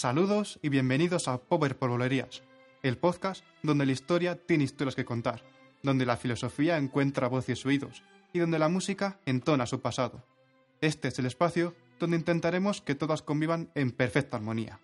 Saludos y bienvenidos a Power el podcast donde la historia tiene historias que contar, donde la filosofía encuentra voz y oídos, y donde la música entona su pasado. Este es el espacio donde intentaremos que todas convivan en perfecta armonía.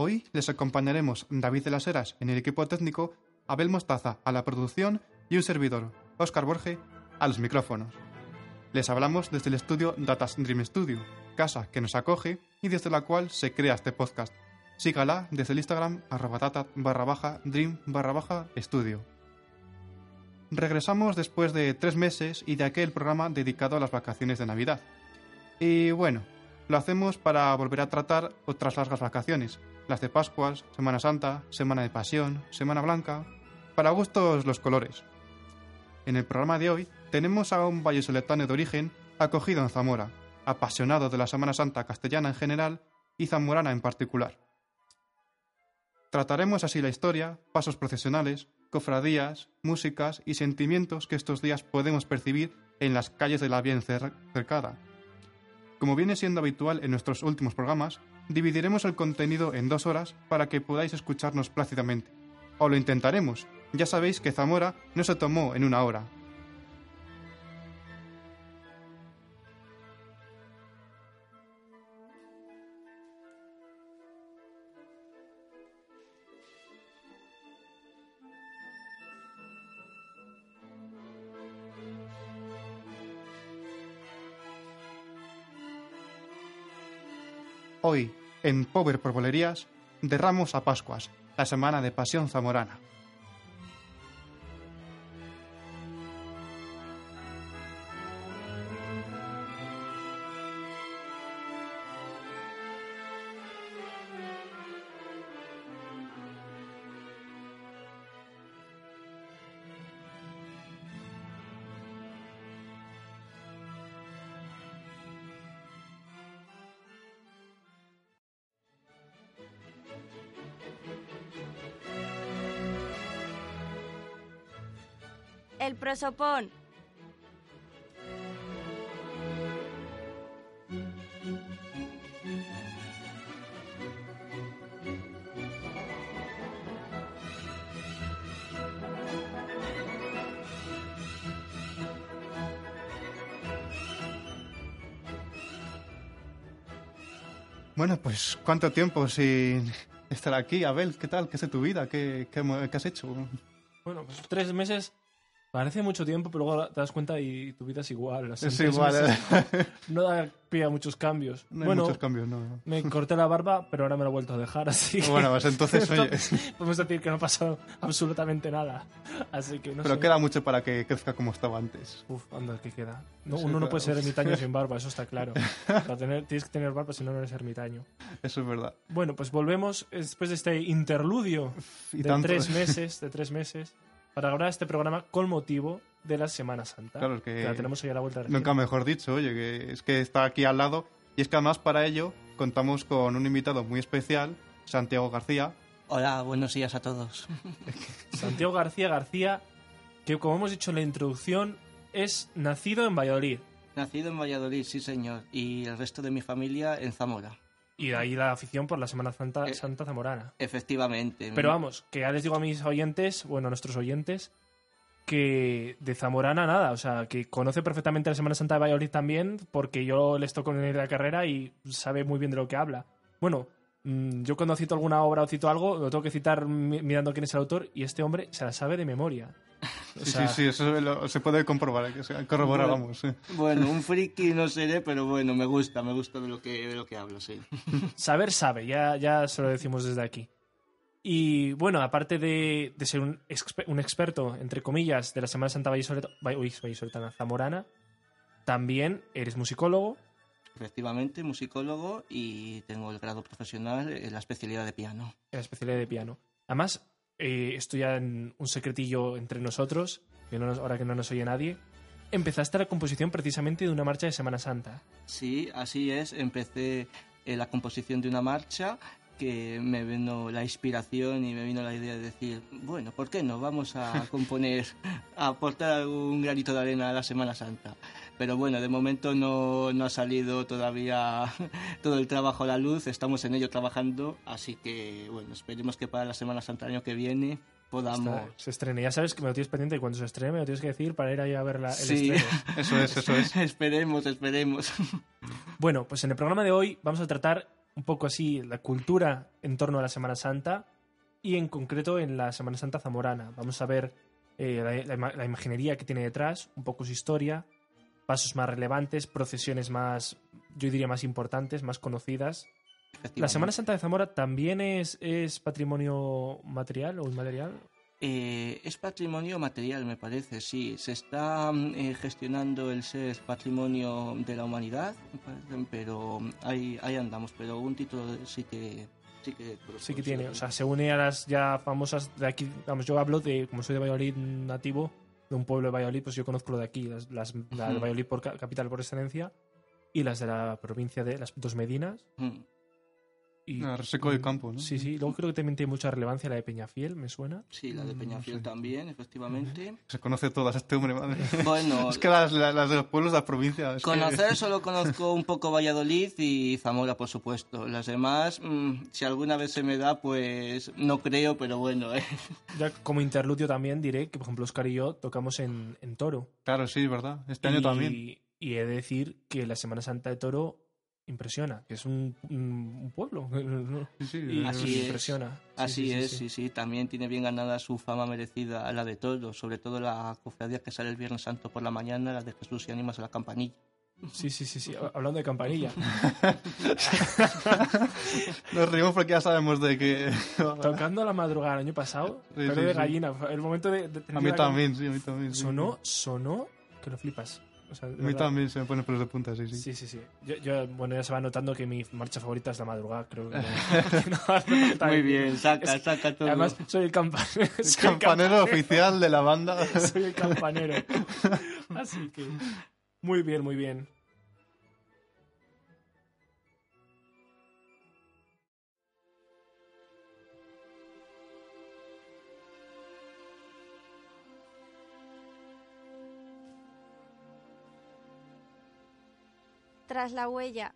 Hoy les acompañaremos David de las Heras en el equipo técnico, Abel Mostaza a la producción y un servidor, Óscar Borge, a los micrófonos. Les hablamos desde el estudio Datas Dream Studio, casa que nos acoge y desde la cual se crea este podcast. Sígala desde el Instagram arroba barra baja dream barra baja estudio. Regresamos después de tres meses y de aquel programa dedicado a las vacaciones de Navidad. Y bueno, lo hacemos para volver a tratar otras largas vacaciones, las de Pascuas, Semana Santa, Semana de Pasión, Semana Blanca, para gustos los colores. En el programa de hoy tenemos a un vallesoletano de origen acogido en Zamora, apasionado de la Semana Santa castellana en general y zamorana en particular. Trataremos así la historia, pasos procesionales, cofradías, músicas y sentimientos que estos días podemos percibir en las calles de la bien cercada. Como viene siendo habitual en nuestros últimos programas, dividiremos el contenido en dos horas para que podáis escucharnos plácidamente. O lo intentaremos. Ya sabéis que Zamora no se tomó en una hora, Hoy, en Power por Bolerías, a Pascuas, la semana de Pasión Zamorana. Bueno, pues cuánto tiempo sin estar aquí, Abel, ¿qué tal? ¿Qué es de tu vida? ¿Qué, qué, qué has hecho? Bueno, pues tres meses Parece mucho tiempo, pero luego te das cuenta y tu vida es igual. Es igual. ¿eh? No da pie a muchos cambios. No hay bueno, muchos cambios, no. me corté la barba, pero ahora me la he vuelto a dejar, así que... Bueno, pues entonces, oye... Podemos decir que no ha pasado absolutamente nada. Así que no Pero sé. queda mucho para que crezca como estaba antes. Uf, anda, ¿qué queda? No, Sí, uno no claro. puede ser ermitaño sin barba, eso está claro. Para tener, tienes que tener barba, si no, no eres ermitaño. Eso es verdad. Bueno, pues volvemos después de este interludio Y de tanto. tres meses, de tres meses, para grabar este programa con motivo de la Semana Santa. Claro, es que la tenemos ahí a la vuelta de la Nunca mejor dicho, oye, que es que está aquí al lado. Y es que además para ello contamos con un invitado muy especial, Santiago García. Hola, buenos días a todos. Santiago García García, que como hemos dicho en la introducción, es nacido en Valladolid. Nacido en Valladolid, sí señor, y el resto de mi familia en Zamora. Y de ahí la afición por la Semana Santa, Eh, Santa Zamorana. Efectivamente. Pero vamos, que ya les digo a mis oyentes, bueno, a nuestros oyentes, que de Zamorana nada, o sea, que conoce perfectamente la Semana Santa de Valladolid también, porque yo les toco en la carrera y sabe muy bien de lo que habla. Bueno, mm, yo cuando cito alguna obra o cito algo, lo tengo que citar mi- mirando quién es el autor y este hombre se la sabe de memoria. O Sí, sea, sí, sí, eso lo- se puede comprobar, que se corroborar, Bueno. sí. Bueno, un friki no seré, pero bueno, me gusta, me gusta de lo que, de lo que hablo, sí. Saber sabe, ya, ya se lo decimos desde aquí. Y bueno, aparte de, de ser un, expe- un experto, entre comillas, de la Semana Santa Vallisoletana Zamorana, también eres musicólogo. Efectivamente, musicólogo y tengo el grado profesional en la especialidad de piano. en la especialidad de piano. Además, eh, esto en un secretillo entre nosotros, que no nos- ahora que no nos oye nadie, empezaste la composición precisamente de una marcha de Semana Santa. Sí, así es. Empecé eh, la composición de una marcha que me vino la inspiración y me vino la idea de decir, bueno, ¿por qué no? Vamos a componer, a aportar un granito de arena a la Semana Santa. Pero bueno, de momento no, no ha salido todavía todo el trabajo a la luz, estamos en ello trabajando, así que bueno, esperemos que para la Semana Santa del año que viene podamos... Está- se estrene. Ya sabes que me lo tienes pendiente y cuando se estrene me lo tienes que decir para ir ahí a ver la, el Sí. estreno. Eso es, eso es. esperemos, esperemos. Bueno, pues en el programa de hoy vamos a tratar un poco así la cultura en torno a la Semana Santa y en concreto en la Semana Santa zamorana. Vamos a ver eh, la, la ima- la imaginería que tiene detrás, un poco su historia, pasos más relevantes, procesiones más, yo diría más importantes, más conocidas. La Semana Santa de Zamora también es, es patrimonio material o inmaterial. Eh, es patrimonio material, me parece, sí. Se está mm, eh, gestionando el ser patrimonio de la humanidad, me parece, pero mm, ahí, ahí andamos. Pero un título sí que sí que, Sí que tiene, o sea, se une a las ya famosas de aquí. Vamos, yo hablo de, como soy de Valladolid nativo, de un pueblo de Valladolid, pues yo conozco lo de aquí, las, las la de. Valladolid por ca- capital por excelencia y las de la provincia de las dos Medinas. Mm, Y, Ah, Reseco de Campo, ¿no? Sí, sí. Luego creo que también tiene mucha relevancia la de Peñafiel, me suena. Sí, la de Mm, Peñafiel sí. también, efectivamente. Se conoce todas este hombre, madre. Bueno, Es que las, las- las de los pueblos las provincias. es que- Conocer solo conozco un poco Valladolid y Zamora, por supuesto. Las demás, mm, si alguna vez se me da, pues no creo, pero bueno. eh. Ya como interludio también diré que, por ejemplo, Oscar y yo tocamos en, en Toro. Claro, sí, verdad. Este año también. Y he de decir que la Semana Santa de Toro impresiona, que es un, un- pueblo. Sí, sí, Y Así es. impresiona. Sí, Así sí, sí, es, sí. sí. También tiene bien ganada su fama merecida la de todos, sobre todo la cofradía que sale el Viernes Santo por la mañana, la de Jesús y Ánimas a la campanilla. Sí, sí, sí, sí. Hablando de campanilla. Nos reímos porque ya sabemos de que... Tocando a la madrugada el año pasado, Sí, pero sí, de gallina. El momento de. de- A mí también, sí, a mí también. Sonó, sonó, que lo flipas. O sea, de A mí verdad. también se me ponen pelos de punta, sí, sí. Sí, sí, sí. Yo, yo, bueno, ya se va notando que mi marcha favorita es la madrugada, creo. que no- no Muy bien, saca, Es- saca todo. Además, soy el campanero. El campanero oficial de la banda. Soy el campanero. Así que. Muy bien, muy bien. Tras la huella.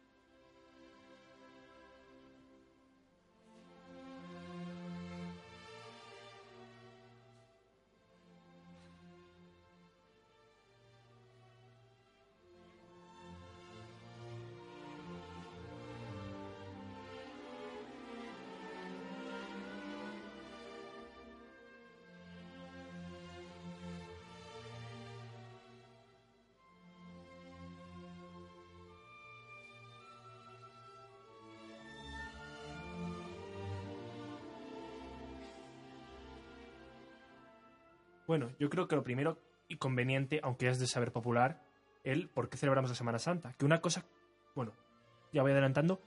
Bueno, yo creo que lo primero y conveniente, aunque es de saber popular, el por qué celebramos la Semana Santa. Que una cosa, bueno, ya voy adelantando,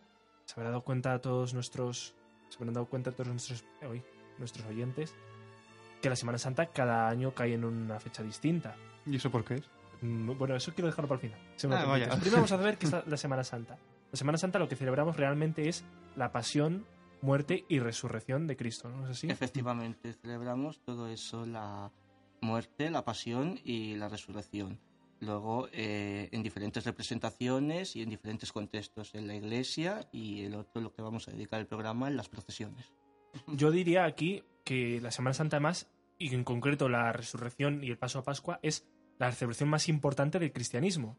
se habrán dado cuenta a todos nuestros, se habrán dado cuenta a todos nuestros, eh, oye, nuestros oyentes, que la Semana Santa cada año cae en una fecha distinta. ¿Y eso por qué es? Mm, Bueno, eso quiero dejarlo para el final. me Ah, vaya. Primero vamos a ver qué es la, la Semana Santa. La Semana Santa lo que celebramos realmente es la pasión, muerte y resurrección de Cristo, ¿no es así? Efectivamente, celebramos todo eso, la muerte, la pasión y la resurrección. Luego, eh, en diferentes representaciones y en diferentes contextos, en la iglesia y el otro, lo que vamos a dedicar el programa, en las procesiones. Yo diría aquí que la Semana Santa más, y en concreto la resurrección y el paso a Pascua, es la celebración más importante del cristianismo.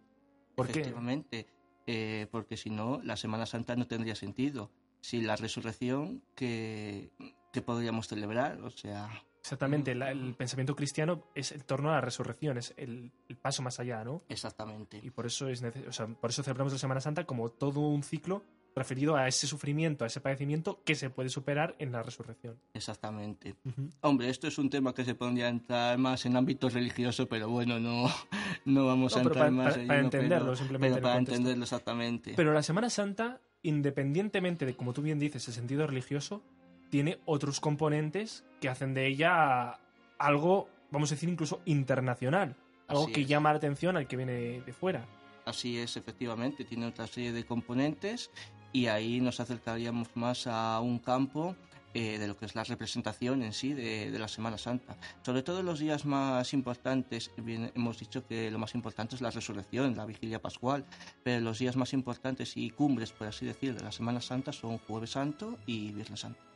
¿Por qué? Efectivamente, eh, porque si no, la Semana Santa no tendría sentido. Si la resurrección, que, que podríamos celebrar? O sea, Exactamente, la- el pensamiento cristiano es en torno a la resurrección, es el, el paso más allá, ¿no? exactamente. Y por eso, es nece- o sea, por eso celebramos la Semana Santa como todo un ciclo referido a ese sufrimiento, a ese padecimiento que se puede superar en la resurrección. Exactamente. Hombre, esto es un tema que se podría entrar más en ámbito religioso, pero bueno, no, no vamos No, a entrar para- más para- entenderlo, pero- simplemente pero para entenderlo exactamente. Pero la Semana Santa, independientemente de, como tú bien dices, el sentido religioso, tiene otros componentes que hacen de ella algo, vamos a decir, incluso internacional. Algo Así que es. llama la atención al que viene de, fuera. Así es, efectivamente, tiene otra serie de componentes y ahí nos acercaríamos más a un campo eh, de lo que es la representación en sí de, de la Semana Santa. Sobre todo los días más importantes, bien, hemos dicho que lo más importante es la resurrección, la vigilia pascual, pero los días más importantes y cumbres, por así decir, de la Semana Santa son Jueves Santo y Viernes Santo.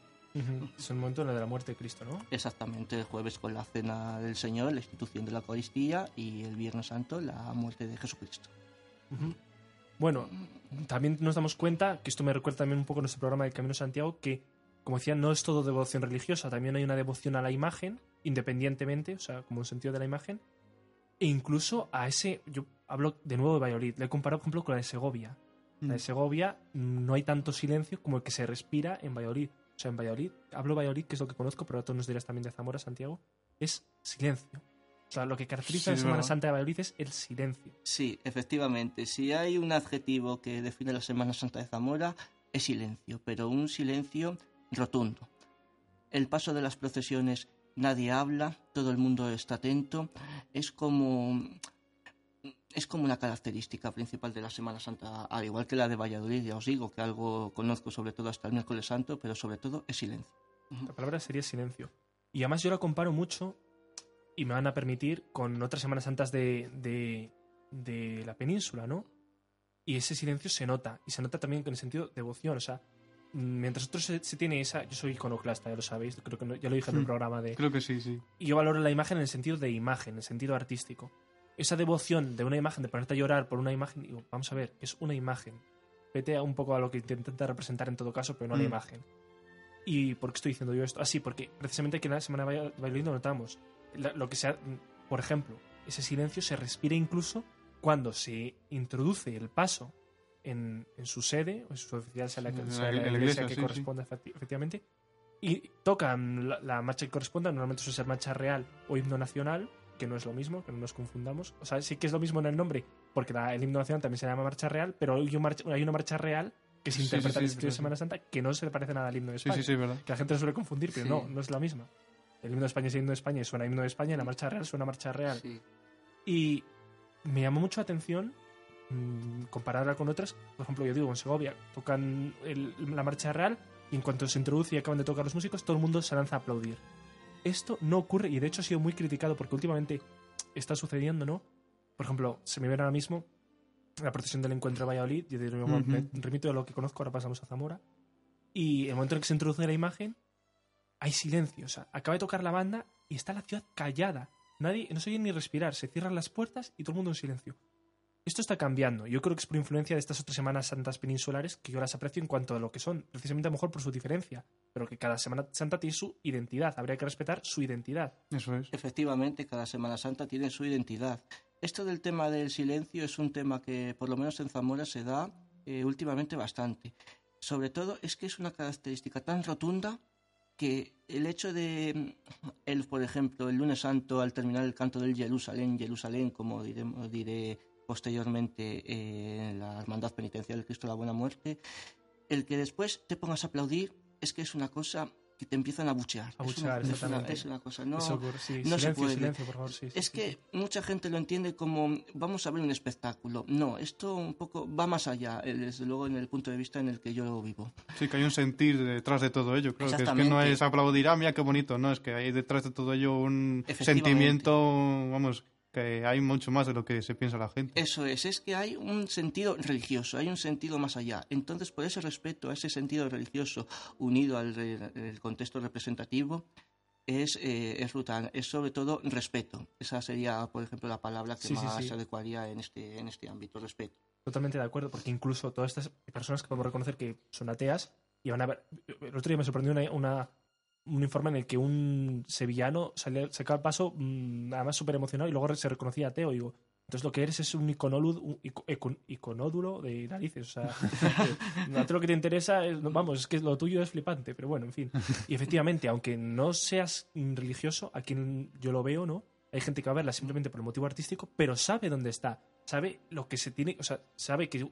Es el momento de la muerte de Cristo, ¿no? Exactamente, el jueves con la Cena del Señor, la institución de la Eucaristía y el Viernes Santo la muerte de Jesucristo. Bueno, también nos damos cuenta, que esto me recuerda también un poco a nuestro programa de Camino a Santiago, que, como decía, no es todo devoción religiosa, también hay una devoción a la imagen, independientemente, o sea, como un sentido de la imagen, e incluso a ese, yo hablo de nuevo de Valladolid, le he comparado, por ejemplo, con la de Segovia. La de Mm. Segovia no hay tanto silencio como el que se respira en Valladolid. O sea, en Valladolid, hablo Valladolid, que es lo que conozco, pero tú nos dirás también de Zamora, Santiago, es silencio. O sea, lo que caracteriza Sí, la Semana. Santa de Valladolid es el silencio. Sí, efectivamente. Si hay un adjetivo que define la Semana Santa de Zamora, es silencio, pero un silencio rotundo. El paso de las procesiones, nadie habla, todo el mundo está atento. Es como. Es como una característica principal de la Semana Santa, al igual que la de Valladolid, ya os digo que algo conozco sobre todo hasta el miércoles santo, pero sobre todo es silencio. La palabra sería silencio. Y además yo la comparo mucho, y me van a permitir, con otras Semanas Santas de, de, de la península, ¿no? Y ese silencio se nota, y se nota también en el sentido de devoción, o sea, mientras otros se, se tiene esa... Yo soy iconoclasta, ya lo sabéis, creo que no- ya lo dije en el Hmm. programa de... Creo que sí, sí. Y yo valoro la imagen en el sentido de imagen, en el sentido artístico. Esa devoción de una imagen, de ponerte a llorar por una imagen, digo, vamos a ver, es una imagen. Vete a un poco a lo que intenta representar en todo caso, pero no a la Mm. imagen. ¿Y por qué estoy diciendo yo esto? Así, porque precisamente aquí en la Semana de lo notamos. La- lo que sea, por ejemplo, ese silencio se respira incluso cuando se introduce el paso en, en su sede, o en su oficial sea la, que- sea la- la iglesia, iglesia, que sí, corresponda efecti- efectivamente, y tocan la, la marcha que corresponda, normalmente suele ser marcha real o himno nacional, que no es lo mismo, que no nos confundamos. O sea, sí que es lo mismo en el nombre, porque la- el himno nacional también se llama marcha real, pero hay, un marcha- hay una marcha real que se Sí, sí, interpreta en sí, el sentido de sí. Semana Santa que no se le parece nada al himno de Sí, España. sí, sí, verdad. Que la gente lo suele confundir, pero Sí. no, no es la misma. El himno de España es el himno de España y suena himno de España y la marcha real suena marcha real. Sí. Y me llamó mucho la atención mm, compararla con otras. Por ejemplo, yo digo, en Segovia tocan el- la marcha real y en cuanto se introduce y acaban de tocar los músicos, todo el mundo se lanza a aplaudir. Esto no ocurre y de hecho ha sido muy criticado porque últimamente está sucediendo, ¿no? Por ejemplo, se me viene ahora mismo la procesión del encuentro de Valladolid. Yo digo, Ujú. me remito a lo que conozco, ahora pasamos a Zamora. Y el momento en que se introduce la imagen, hay silencio. O sea, acaba de tocar la banda y está la ciudad callada. Nadie, no se oye ni respirar. Se cierran las puertas y todo el mundo en silencio. Esto está cambiando. Yo creo que es por influencia de estas otras semanas santas peninsulares que yo las aprecio en cuanto a lo que son. Precisamente a lo mejor por su diferencia. Pero que cada semana santa tiene su identidad. Habría que respetar su identidad. Eso es. Efectivamente, cada Semana Santa tiene su identidad. Esto del tema del silencio es un tema que, por lo menos en Zamora, se da eh, últimamente bastante. Sobre todo es que es una característica tan rotunda que el hecho de, mm, el, por ejemplo, el lunes santo, al terminar el canto del Jerusalén, Jerusalén, como diremos, diré posteriormente eh, en la Hermandad Penitencial del Cristo de la Buena Muerte, el que después te pongas a aplaudir es que es una cosa que te empiezan a buchear. A Es una- buchear, es, una, exactamente. es una cosa, no... Eso sí. no se silencio, puede. silencio, por favor. sí, Es sí, que sí. mucha gente lo entiende como vamos a ver un espectáculo. No, esto un poco va más allá, eh, desde luego en el punto de vista en el que yo vivo. Sí, que hay un sentir detrás de todo ello. Creo que es que no es aplaudir, ah, mira qué bonito. No, es que hay detrás de todo ello un sentimiento, vamos, que hay mucho más de lo que se piensa la gente. Eso es, es que hay un sentido religioso, hay un sentido más allá. Entonces, por ese respeto a ese sentido religioso unido al re- el contexto representativo, es, eh, es brutal, es sobre todo respeto. Esa sería, por ejemplo, la palabra que Sí, sí, más sí. se adecuaría en este, en este ámbito, respeto. Totalmente de acuerdo, porque incluso todas estas personas que podemos reconocer que son ateas y van a ver. El otro día me sorprendió una, una- un informe en el que un sevillano sacaba el paso, mm, además súper emocionado, y luego se reconocía ateo. Y digo, entonces lo que eres es un un ico- icon- iconódulo de narices. O sea, a ti lo que te interesa, es, vamos, es que lo tuyo es flipante, pero bueno, en fin. Y efectivamente, aunque no seas religioso, a quien yo lo veo, ¿no? Hay gente que va a verla simplemente por el motivo artístico, pero sabe dónde está, sabe lo que se tiene, o sea, sabe que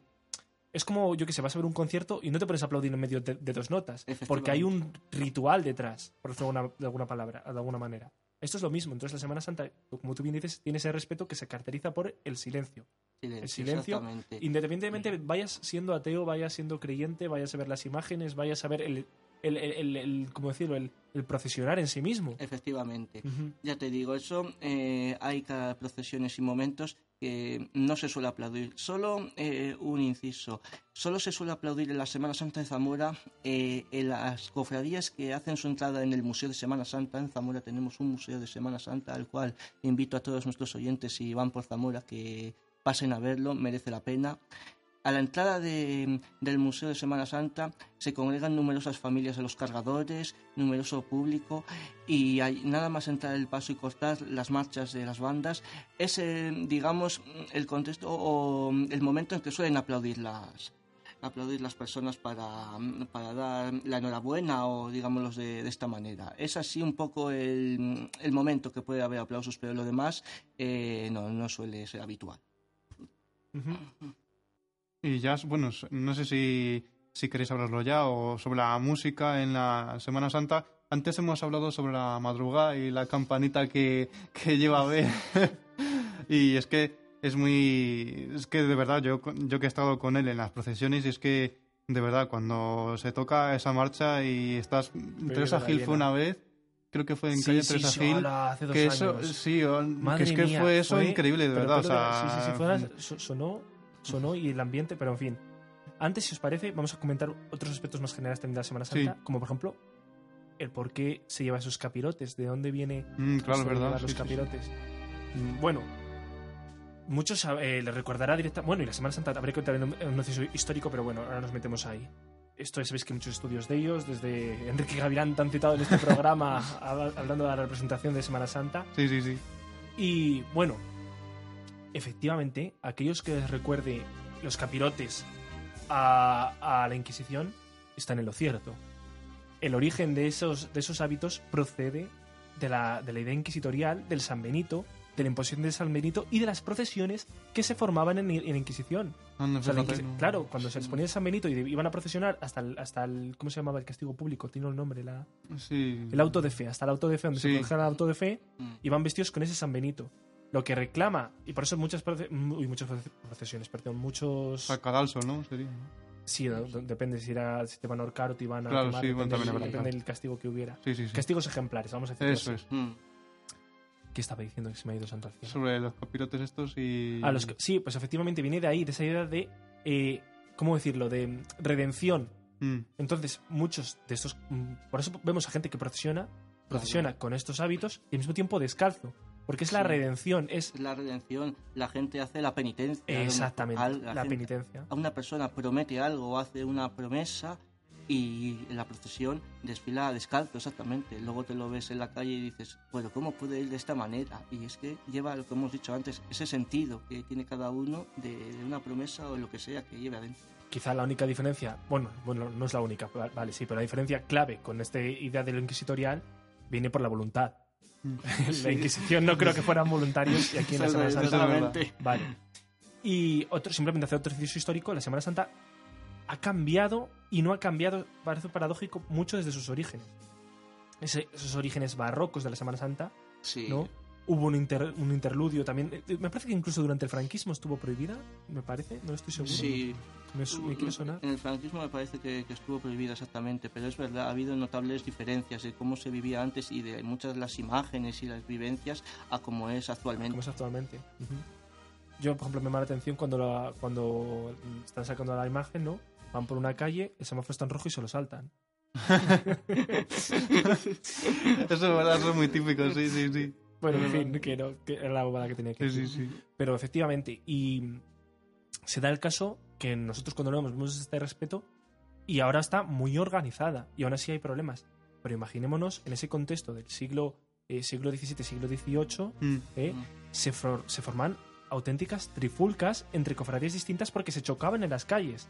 es como, yo que sé, vas a ver un concierto y no te pones a aplaudir en medio de, de dos notas, porque hay un ritual detrás, por decirlo de alguna, de alguna palabra, de alguna manera. Esto es lo mismo. Entonces la Semana Santa, como tú bien dices, tiene ese respeto que se caracteriza por el silencio. Silencio, El silencio. Independientemente vayas siendo ateo, vayas siendo creyente, vayas a ver las imágenes, vayas a ver el, el, el, el- ¿cómo decirlo? El, procesionar en sí mismo. Efectivamente. Ya te digo, eso eh, hay cada procesiones y momentos que no se suele aplaudir. Solo eh, un inciso. Solo se suele aplaudir en la Semana Santa de Zamora eh, en las cofradías que hacen su entrada en el Museo de Semana Santa. En Zamora tenemos un Museo de Semana Santa al cual invito a todos nuestros oyentes si van por Zamora que pasen a verlo, merece la pena. A la entrada de- del Museo de Semana Santa se congregan numerosas familias de los cargadores, numeroso público y hay, nada más entrar el paso y cortar las marchas de las bandas es, eh, digamos, el contexto o el momento en que suelen aplaudir las aplaudir las personas para, para dar la enhorabuena o digámoslo de, de esta manera. Es así un poco el, el momento que puede haber aplausos, pero lo demás eh, no, no suele ser habitual. Ujú. Y ya, bueno, no sé si, si queréis hablarlo ya o sobre la música en la Semana Santa. Antes hemos hablado sobre la madrugada y la campanita que, que lleva a ver. y es que es muy... Es que de verdad, yo, yo que he estado con él en las procesiones y es que de verdad, cuando se toca esa marcha y estás... Teresa la Gil fue una vez, creo que fue en Sí, calle sí, Teresa Gil. hola, hace dos que eso, sí, o- que es que mía, fue eso increíble, de pero verdad. o sea, sí, sí, sí, fue una- so- sonó, sonó y el ambiente, pero en fin. Antes, si os parece, vamos a comentar otros aspectos más generales también de la Semana Santa, Sí. como por ejemplo el por qué se lleva esos capirotes, de dónde viene Mm, claro, verdad. sí, los sí. capirotes. Mm, Bueno, muchos eh, les recordará directa. Bueno, y la Semana Santa habría que contar un un histórico, pero bueno, ahora nos metemos ahí. Esto ya sabéis que hay muchos estudios de ellos, desde Enrique Gavilán, tan citado en este programa, hab- hablando de la representación de Semana Santa. Sí, sí, sí. Y bueno, efectivamente, aquellos que les recuerde los capirotes a, a la Inquisición están en lo cierto. El origen de esos, de esos hábitos procede de la, de la idea inquisitorial del San Benito, de la imposición de San Benito y de las procesiones que se formaban en, en Inquisición. Anda, O sea, la Inquisi- no. Claro, cuando se les ponía el San Benito y de- iban a procesionar hasta el, hasta el. ¿Cómo se llamaba el castigo público? Tiene un nombre, la, Sí. el auto de fe. Hasta el auto de fe, donde se Sí. produjera el auto de fe, Mm. iban vestidos con ese San Benito. Lo que reclama, y por eso muchas, uy, muchas proce- procesiones, perdón, muchos... Sacadalso, ¿no? Sí, depende si, era, si te van a ahorcar o te iban a Claro, quemar, sí, bueno, depende, también del- depende castigo que hubiera. Sí, sí, sí. Castigos ejemplares, vamos a decirlo Eso así. es. Mm. ¿Qué estaba diciendo que se me ha ido santo al? Sobre los capirotes estos y. A los sí, pues efectivamente viene de ahí, de esa idea de, eh, ¿cómo decirlo?, de redención. Mm, Entonces, muchos de estos... mm, Por eso vemos a gente que procesiona, procesiona con estos hábitos y al mismo tiempo descalzo. Porque es la redención, es Es la redención, la gente hace la penitencia. exactamente la, gente- penitencia. A una persona promete algo hace una promesa y la procesión desfila descalzo, exactamente. Luego te lo ves en la calle y dices, bueno, ¿cómo puede ir de esta manera? Y es que lleva lo que hemos dicho antes, ese sentido que tiene cada uno de, de una promesa o lo que sea que lleve adentro. Quizá la única diferencia, bueno, bueno, no es la única, va- vale, sí, pero la diferencia clave con esta idea de lo inquisitorial viene por la voluntad. Mm. La Inquisición no creo que fueran voluntarios y aquí en la Semana Santa. Vale. Y otro, simplemente hacer otro inciso histórico, la Semana Santa ha cambiado y no ha cambiado, parece paradójico, mucho desde sus orígenes. Ese- esos orígenes barrocos de la Semana Santa, Sí. ¿no? Hubo un, inter- un interludio también. eh, Me parece que incluso durante el franquismo estuvo prohibida, me parece, no estoy seguro. Sí, Me, me quiere sonar. en el franquismo me parece que, que estuvo prohibida exactamente, pero es verdad, ha habido notables diferencias de cómo se vivía antes y de muchas de las imágenes y las vivencias a cómo es actualmente. como es actualmente. Ujú. Yo, por ejemplo, me llama la atención cuando, la- cuando están sacando la imagen, ¿no? Van por una calle, el semáforo está en rojo y se lo saltan. Eso es verdad, eso es muy típico, sí, sí, sí. Bueno, en fin, que, no, que era la bobada que tenía que Sí, decir. sí, sí. Pero efectivamente, y se da el caso que nosotros cuando lo vemos vemos este respeto y ahora está muy organizada y aún así hay problemas. Pero imaginémonos en ese contexto del siglo, eh, siglo XVII, siglo XVIII, Mm. ¿eh? Mm. se, for- se forman auténticas trifulcas entre cofradías distintas porque se chocaban en las calles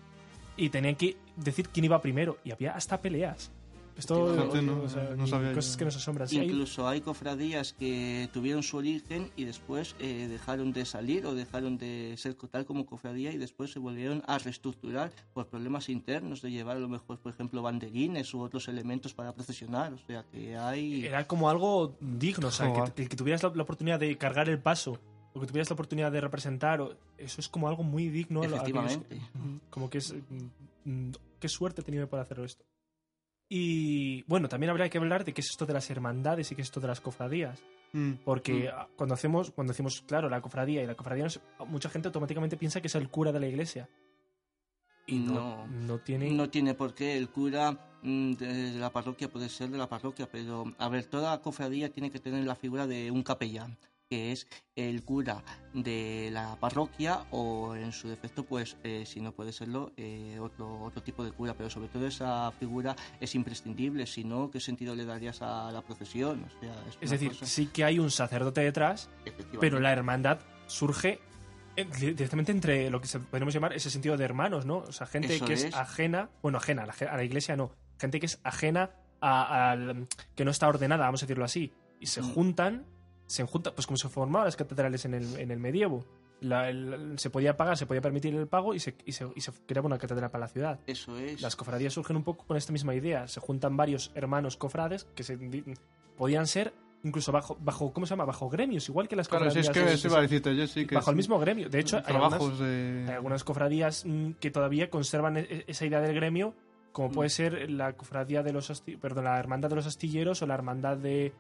y tenían que decir quién iba primero y había hasta peleas. Esto Fíjate, no- o sea, no sabía cosas yo. que nos asombran. Sí, Incluso hay cofradías que tuvieron su origen y después eh, dejaron de salir o dejaron de ser tal como cofradía y después se volvieron a reestructurar por problemas internos de llevar a lo mejor, por ejemplo, banderines u otros elementos para procesionar. O sea que hay... era como algo digno, o sea, que, que tuvieras la, la oportunidad de cargar el paso, o que tuvieras la oportunidad de representar, o- eso es como algo muy digno. a aquellos- Efectivamente. como que es. mm, Qué suerte he tenido para hacer esto. Y bueno, también habría que hablar de qué es esto de las hermandades y qué es esto de las cofradías. Mm. Porque ah, cuando hacemos, cuando decimos, claro, la cofradía y la cofradía, no es- mucha gente automáticamente piensa que es el cura de la iglesia. Y no, No. no tiene. No tiene por qué. El cura mm, de la parroquia puede ser de la parroquia, pero a ver, toda cofradía tiene que tener la figura de un capellán, que es el cura de la parroquia o en su defecto, pues eh, si no puede serlo, eh, otro, otro tipo de cura. Pero sobre todo esa figura es imprescindible, si no, ¿qué sentido le darías a la procesión? O sea, es, decir, cosa- sí que hay un sacerdote detrás, pero la hermandad surge eh, di- directamente entre lo que podríamos llamar ese sentido de hermanos, ¿no? O sea, gente Eso que es. es. ajena, bueno, ajena, a la, iglesia no, gente que es ajena a, que no está ordenada, vamos a decirlo así, y se Mm. juntan, se juntan, pues como se formaban las catedrales en el, en el medievo. La- el- se podía pagar, se podía permitir el pago y se, y se, y se creaba una catedral para la ciudad. Eso es. Las cofradías surgen un poco con esta misma idea. Se juntan varios hermanos cofrades que se, podían ser incluso bajo, bajo, ¿cómo se llama? Bajo gremios, igual que las Claro, si cofradías. es que de- eso iba a decirte yo, sí que bajo el mismo gremio. De hecho, hay algunas, de... hay algunas cofradías mm, que todavía conservan e- esa idea del gremio, como Mm. puede ser la cofradía de los perdón, la hermandad de los astilleros o la hermandad de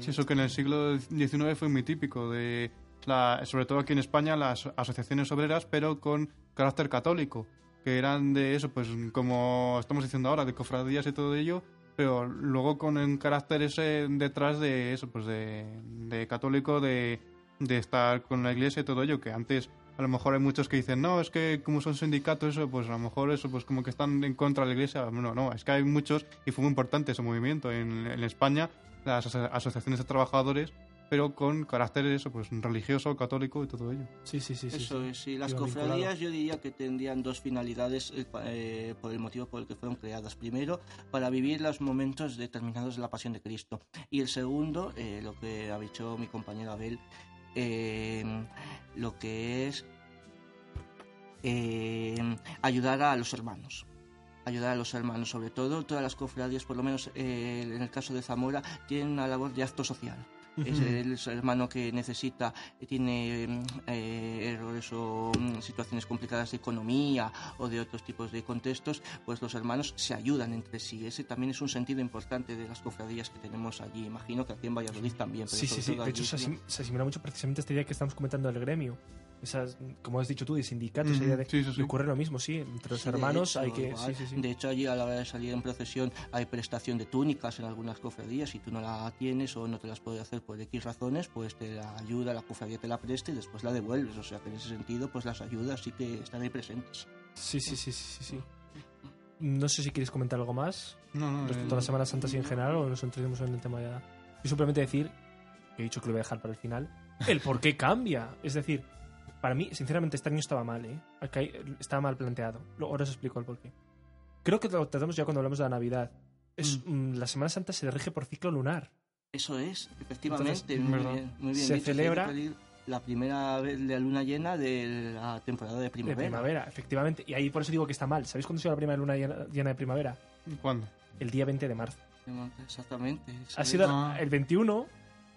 Sí, eso que en el siglo XIX fue muy típico, de la, sobre todo aquí en España, las asociaciones obreras, pero con carácter católico, que eran de eso, pues como estamos diciendo ahora, de cofradías y todo ello, pero luego con un carácter ese detrás de eso, pues de, de católico, de, de estar con la iglesia y todo ello, que antes a lo mejor hay muchos que dicen, no, es que como son sindicatos, eso, pues a lo mejor eso, pues como que están en contra de la iglesia. No, no, es que hay muchos, y fue muy importante ese movimiento en, en España, las aso- asociaciones de trabajadores, pero con carácter eso, pues religioso, católico y todo ello. Sí, sí, sí. Eso sí. es, sí. Las cofradías vinculado. yo diría que tendrían dos finalidades eh, eh, por el motivo por el que fueron creadas. Primero, para vivir los momentos determinados de la pasión de Cristo. Y el segundo, eh, lo que ha dicho mi compañero Abel, eh, lo que es eh, ayudar a los hermanos. Ayudar a los hermanos, sobre todo todas las cofradías, por lo menos eh, en el caso de Zamora, tienen una labor de acto social es el hermano que necesita, eh, tiene mm, eh, errores o mm, situaciones complicadas de economía o de otros tipos de contextos, pues los hermanos se ayudan entre sí. Ese también es un sentido importante de las cofradías que tenemos allí. Imagino que aquí en Valladolid también. Pero Sí, sí, sí. De hecho, se asimila mucho precisamente esta idea que estamos comentando del gremio. Esas, como has dicho tú, de sindicatos, idea de, sí, sí, ocurre lo mismo, sí. Entre los hermanos hecho, hay que. igual. Sí, sí, sí. De hecho, allí a la hora de salir en procesión hay prestación de túnicas en algunas cofradías. Si tú no la tienes o no te las puedes hacer por X razones, pues te la ayuda, la cofradía te la presta y después la devuelves. O sea que en ese sentido, pues las ayudas sí que están ahí presentes. Sí, sí, sí, sí, sí, sí. No sé si quieres comentar algo más No, no, respecto a eh, la Semana Santa así en general o nos entendemos en el tema ya. Yo simplemente decir, que he dicho que lo voy a dejar para el final, el por qué cambia. Es decir, para mí, sinceramente, este año estaba mal, ¿eh? Hay- estaba mal planteado. Lo- Ahora os explico el por qué. Creo que lo tratamos ya cuando hablamos de la Navidad. Es, mm, la Semana Santa se rige por ciclo lunar. Eso es, efectivamente. Entonces, muy ¿verdad? bien, muy bien Se dicho. celebra- la primera vez de la luna llena de la temporada de De primavera. primavera, efectivamente. Y ahí por eso digo que está mal. ¿Sabéis cuándo ha sido la primera luna llena, llena de primavera? ¿Cuándo? El día 20 de marzo. Exactamente. Ha es. sido Ah. el 21.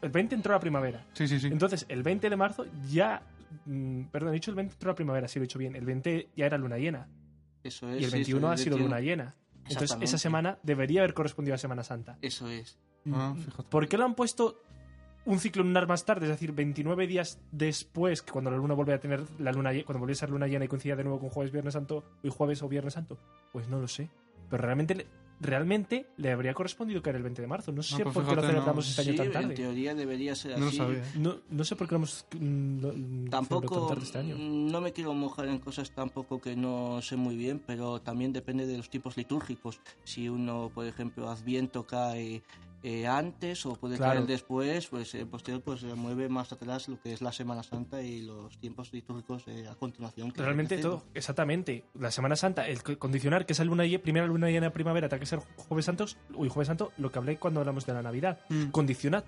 El 20 entró la primavera. Sí, sí, sí. Entonces, el 20 de marzo ya. Mm, perdón, he dicho el 20 entró la primavera, sí lo he dicho bien. El 20 ya era luna llena. Eso es, Y el sí, 21 eso ha sido 21. luna llena. Entonces, esa semana debería haber correspondido a Semana Santa. Eso es. Ah, fíjate. ¿Por qué lo han puesto un ciclo lunar más tarde? Es decir, 29 días después, que cuando la luna vuelve a tener la luna cuando volvió a ser luna llena y coincidía de nuevo con jueves, viernes santo, y jueves o viernes santo. Pues no lo sé. Pero realmente, realmente le habría correspondido que era el 20 de marzo. No sé No, pues por qué lo no. celebramos este año Sí, tan en tarde. teoría debería ser No así. No, no sé por qué lo hemos mm, lo- mm, tan Tampoco, tarde este año. mm, no me quiero mojar en cosas tampoco que no sé muy bien, pero también depende de los tipos litúrgicos. Si uno, por ejemplo, Adviento cae eh, antes o puede Claro. caer después, pues eh, posterior pues se mueve más atrás lo que es la Semana Santa y los tiempos litúrgicos eh, a continuación. que Realmente todo, exactamente. La Semana Santa, el co- condicionar que esa luna primera luna llena de primavera, tiene que ser Jueves Santos, uy, Jueves Santo, lo que hablé cuando hablamos de la Navidad, Mm. condiciona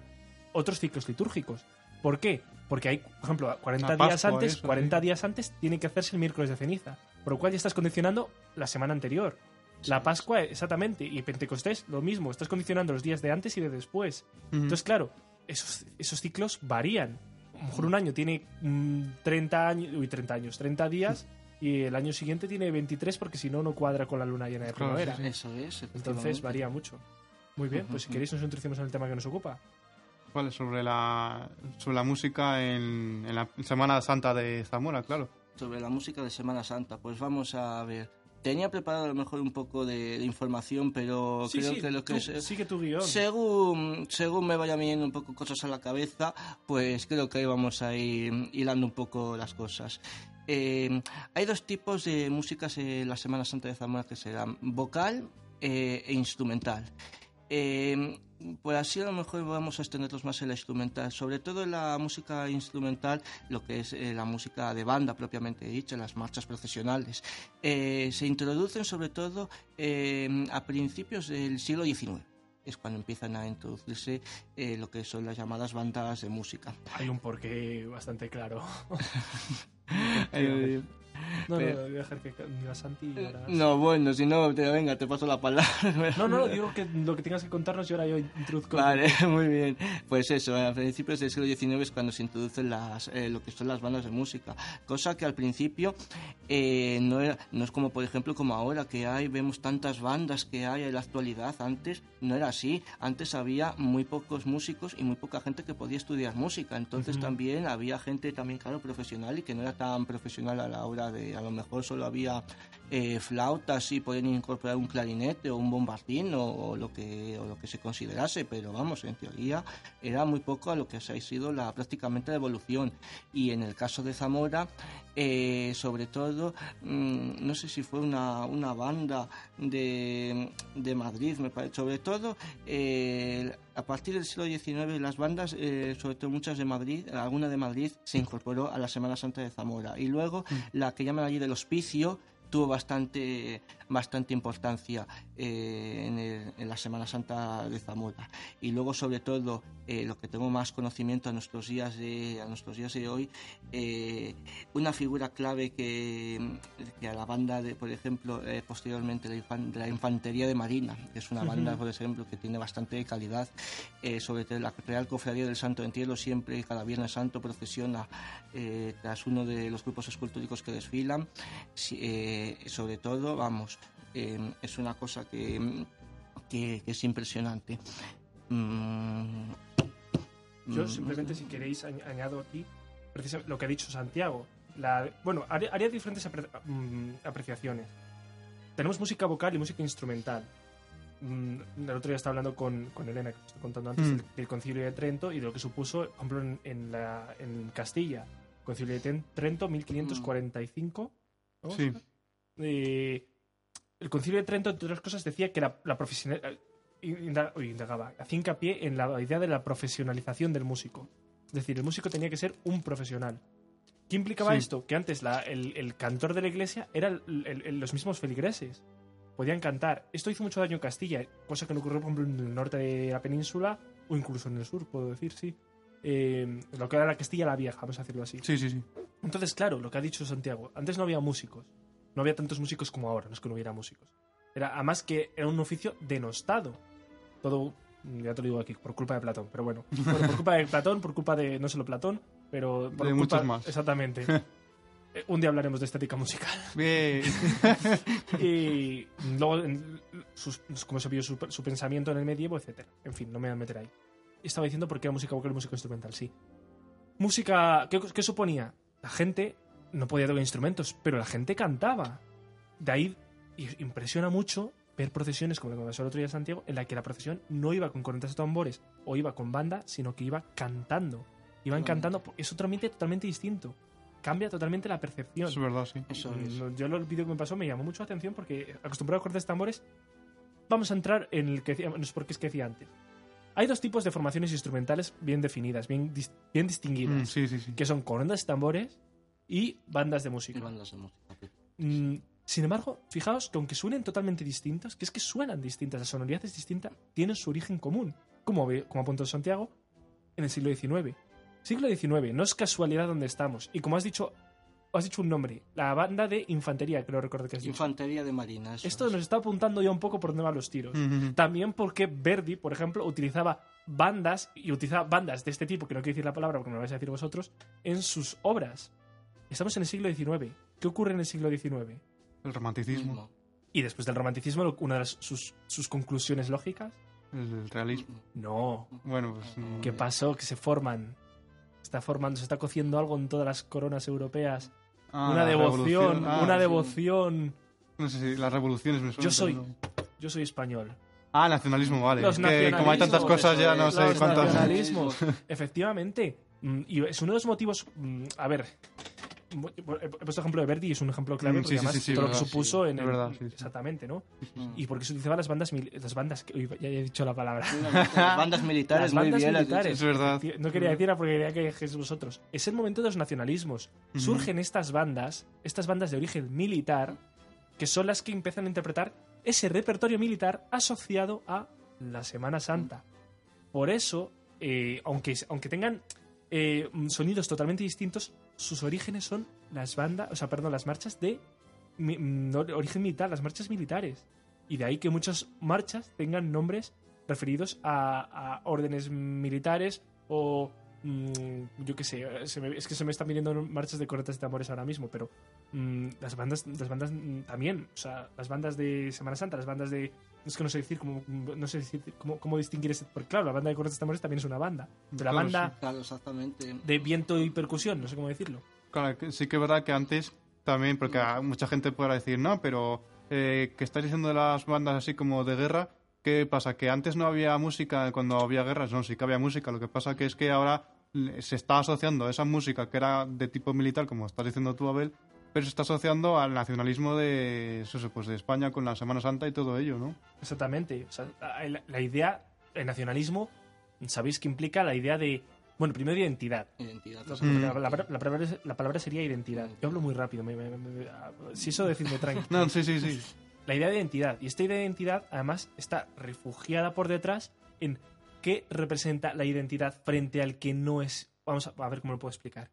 otros ciclos litúrgicos. ¿Por qué? Porque hay, por ejemplo, 40 La días antes, eso, 40 sí. días antes tiene que hacerse el miércoles de ceniza, por lo cual ya estás condicionando la semana anterior. La Pascua, exactamente, y Pentecostés, lo mismo, estás condicionando los días de antes y de después. Entonces, claro, esos, esos ciclos varían. A lo mejor un año tiene mm, 30 años, uy, 30 años, 30 días, y el año siguiente tiene 23 porque si no, no cuadra con la luna llena de Claro, primavera. sí. Eso es. Entonces varía mucho. Muy bien, pues si queréis nos introducimos en el tema que nos ocupa. Vale, sobre la, sobre la música en, en la Semana Santa de Zamora, claro. sobre la música de Semana Santa. Pues vamos a ver. Tenía preparado a lo mejor un poco de, de información, pero Sí, creo sí, que lo que tú es... sigue tu guion. Según, según me vayan viniendo un poco cosas a la cabeza, pues creo que ahí vamos a ir hilando un poco las cosas. Eh, hay dos tipos de músicas en la Semana Santa de Zamora que serán vocal eh, e instrumental. Eh, pues así a lo mejor vamos a extenderlos más en la instrumental, sobre todo en la música instrumental, lo que es eh, la música de banda propiamente dicha, las marchas procesionales. Eh, se introducen sobre todo eh, a principios del siglo XIX. Es cuando empiezan a introducirse eh, lo que son las llamadas bandas de música. Hay un porqué bastante claro. Eh, No, no, Pero- voy a dejar que diga Santi y ahora... no, bueno, si no, te, venga, te paso la palabra. No, no, digo que lo que tengas que contarnos y ahora yo introduzco. Vale, muy bien. Pues eso, a principios del siglo XIX es cuando se introducen las, eh, lo que son las bandas de música. Cosa que al principio eh, no, era, no es como, por ejemplo, como ahora que hay, vemos tantas bandas que hay en la actualidad. Antes no era así. Antes había muy pocos músicos y muy poca gente que podía estudiar música. Entonces Ujú. también había gente también, claro, profesional y que no era tan profesional a la hora de, a lo mejor solo había eh, flautas y podían incorporar un clarinete o un bombardín o, o lo que o lo que se considerase pero vamos en teoría era muy poco a lo que ha sido la prácticamente la evolución. Y en el caso de Zamora eh, sobre todo mm, no sé si fue una, una banda de, de Madrid me parece sobre todo eh, a partir del siglo XIX las bandas eh, sobre todo muchas de Madrid alguna de Madrid se incorporó a la Semana Santa de Zamora. Y luego la que llaman allí del hospicio tuvo bastante bastante importancia eh, en, la Semana Santa de Zamora. Y luego sobre todo eh, lo que tengo más conocimiento a nuestros días de a nuestros días de hoy eh, una figura clave que, la banda de por ejemplo eh, posteriormente la, infan- de la infantería de Marina que es una banda por ejemplo que tiene bastante calidad eh, sobre todo la Real Cofradía del Santo Entierro siempre cada Viernes Santo procesiona eh, tras uno de los grupos escultóricos que desfilan eh, sobre todo vamos eh, es una cosa que, que, que es impresionante. Mm, Yo mm, simplemente, si queréis, añ- añado aquí precisamente lo que ha dicho Santiago. La, bueno, haría, haría diferentes apre- mm, apreciaciones. Tenemos música vocal y música instrumental. Mm, el otro día estaba hablando con, con Elena, que os estoy contando antes, Mm. del, del concilio de Trento y de lo que supuso, por ejemplo, en, en, la, en Castilla. Concilio de Trento, 1545. ¿no? Sí. Eh, el concilio de Trento, entre otras cosas, decía que la, la profesional, eh, indagaba, hacía hincapié en la idea de la profesionalización del músico. Es decir, el músico tenía que ser un profesional. ¿Qué implicaba Sí. esto? Que antes la- el, el cantor de la iglesia eran los mismos feligreses. Podían cantar. Esto hizo mucho daño en Castilla, cosa que no ocurrió, por ejemplo, en el norte de la península o incluso en el sur, puedo decir, sí. Eh, lo que era la Castilla la Vieja, vamos a decirlo así. Sí, sí, sí. Entonces, claro, lo que ha dicho Santiago, antes no había músicos. No había tantos músicos como ahora, no es que no hubiera músicos. Era, además que era un oficio denostado. Todo, ya te lo digo aquí, por culpa de Platón, pero bueno. Bueno, por culpa de Platón, por culpa de no solo Platón, pero por De culpa- muchos más. Exactamente. Eh, un día hablaremos de estética musical. Bien. y luego, sus- cómo se vio su, su pensamiento en el medievo, etcétera. En fin, no me voy a meter ahí. Estaba diciendo por qué era música vocal y música instrumental, sí. Música, ¿qué, qué suponía? La gente no podía tocar instrumentos, pero la gente cantaba. De ahí impresiona mucho ver procesiones, como lo que pasó el otro día en Santiago, en la que la procesión no iba con cornetas o tambores o iba con banda, sino que iba cantando. Iban Totalmente. cantando, es otro ambiente totalmente distinto. Cambia totalmente la percepción. Es verdad, sí. eso es. Mm, Yo el vídeo que me pasó me llamó mucho la atención porque acostumbrado a cortes tambores, vamos a entrar en el que decía, no sé por qué es que decía antes. Hay dos tipos de formaciones instrumentales bien definidas, bien, dis- bien distinguidas, Mm, sí, sí, sí. que son cornetas y tambores y bandas de Y música. bandas de música. Mm, sin embargo, fijaos que aunque suenen totalmente distintas, que es que suenan distintas, la sonoridad es distinta, tienen su origen común, como, ve- como apuntó Santiago, en el siglo XIX. Siglo XIX, no es casualidad donde estamos. Y como has dicho, has dicho un nombre, la banda de infantería, creo recordar que has dicho. Infantería de Marina. eso Esto es. nos está apuntando ya un poco por dónde van los tiros. También porque Verdi, por ejemplo, utilizaba bandas, y utilizaba bandas de este tipo, que no quiero decir la palabra porque me lo vais a decir vosotros, en sus obras. Estamos en el siglo XIX. ¿Qué ocurre en el siglo XIX? El romanticismo. Y después del romanticismo, una de las- sus, sus conclusiones lógicas. el realismo. No. Bueno, pues. mm, ¿Qué pasó? Que se forman. Está formando, se está cociendo algo en todas las coronas europeas. ah, una devoción. Ah, una sí. devoción. No sé si las revoluciones me suenan, Yo soy- no. Yo soy español. Ah, nacionalismo, vale. Los Es que como hay tantas cosas ya no sé cuántas. nacionalismos. Efectivamente. Mm, Y es uno de los motivos. mm, A ver. He puesto ejemplo de Verdi y es un ejemplo claro Mm, porque sí, además sí, sí, todo lo que supuso sí. en el- verdad, sí, sí. exactamente, ¿no? Mm. Y porque se utilizaban las bandas las bandas que uy, ya he dicho la palabra. Las bandas militares, Las muy bandas bien. militares. Es verdad. No quería decirla porque quería que dijese vosotros. Es el momento de los nacionalismos. Surgen estas bandas, estas bandas de origen militar, que son las que empiezan a interpretar ese repertorio militar asociado a la Semana Santa. Por eso, eh, aunque, aunque tengan eh, sonidos totalmente distintos, sus orígenes son las bandas, o sea, perdón, las marchas de mm, origen militar, las marchas militares. Y de ahí que muchas marchas tengan nombres referidos a órdenes militares o mm, yo qué sé, se me- es que se me están viniendo marchas de cornetas y tambores ahora mismo, pero mm, las bandas, las bandas mm, también, o sea, las bandas de Semana Santa, las bandas de es que no sé decir cómo, no sé decir cómo, cómo distinguir ese, porque claro, la banda de cornetas y tambores también es una banda, pero la Claro, banda Claro, exactamente. de viento y percusión, no sé cómo decirlo. Claro, sí que es verdad que antes también, porque a mucha gente podrá decir, no, pero eh, que estás diciendo de las bandas así como de guerra, ¿qué pasa? Que antes no había música cuando había guerras, no, sí que había música, lo que pasa que es que ahora le- se está asociando esa música que era de tipo militar, como estás diciendo tú, Abel, pero se está asociando al nacionalismo de, eso, pues de España con la Semana Santa y todo ello, ¿no? Exactamente. O sea, la, idea, el nacionalismo, sabéis que implica la idea de, bueno, primero de identidad. Identidad. La, Mm. la- la- la palabra, la palabra sería identidad. Yo hablo muy rápido. me- me- me- me- si eso decidme tranquilo. No, sí, sí, sí. La idea de identidad. Y esta idea de identidad, además, está refugiada por detrás en qué representa la identidad frente al que no es. Vamos a, a ver cómo lo puedo explicar.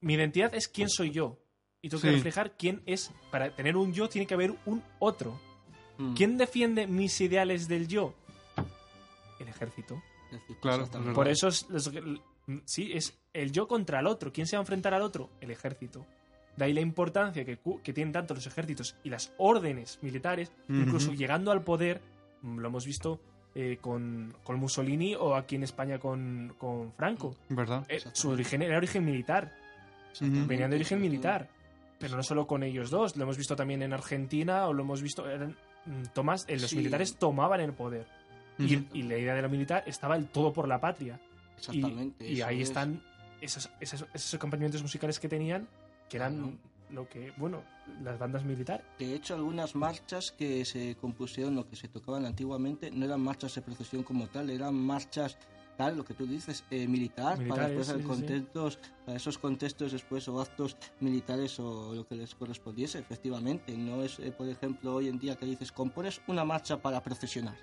Mi identidad es quién soy yo. Y tengo que reflejar quién es. Para tener un yo tiene que haber un otro. Mm. ¿Quién defiende mis ideales del yo? El ejército. Claro, Por eso es, los- sí, es el yo contra el otro. ¿Quién se va a enfrentar al otro? El ejército. De ahí la importancia que, tienen tanto los ejércitos y las órdenes militares, incluso llegando al poder, mm, lo hemos visto eh, con, con Mussolini o aquí en España con, con Franco. ¿Verdad? Eh, su origen era origen militar, venían de origen militar. Pero no solo con ellos dos, lo hemos visto también en Argentina o lo hemos visto. Eran, mm, tomas, eh, los Sí. militares tomaban el poder. Y, la idea de lo militar estaba el todo por la patria. Y, Exactamente. y ahí es. están esos, esos, esos acompañamientos musicales que tenían, que eran lo que, bueno, las bandas militares. De hecho, algunas marchas que se compusieron o que se tocaban antiguamente no eran marchas de procesión como tal, eran marchas tal, lo que tú dices, eh, militar, para después sí, sí, para esos contextos después o actos militares o lo que les correspondiese, efectivamente. No es, eh, por ejemplo, hoy en día que dices, compones una marcha para procesionar.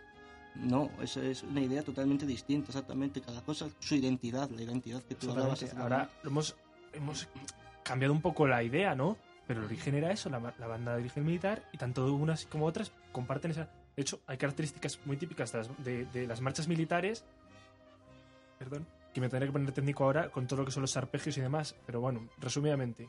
No, eso es una idea totalmente distinta, exactamente. Cada cosa, su identidad, la identidad que tú hablabas. Ahora hemos, hemos cambiado un poco la idea, ¿no? Pero el origen era eso, la, banda de origen militar, y tanto unas como otras comparten esa. De hecho, hay características muy típicas de las, de- de las marchas militares. Perdón, que me tendré que poner técnico ahora con todo lo que son los arpegios y demás. Pero bueno, resumidamente,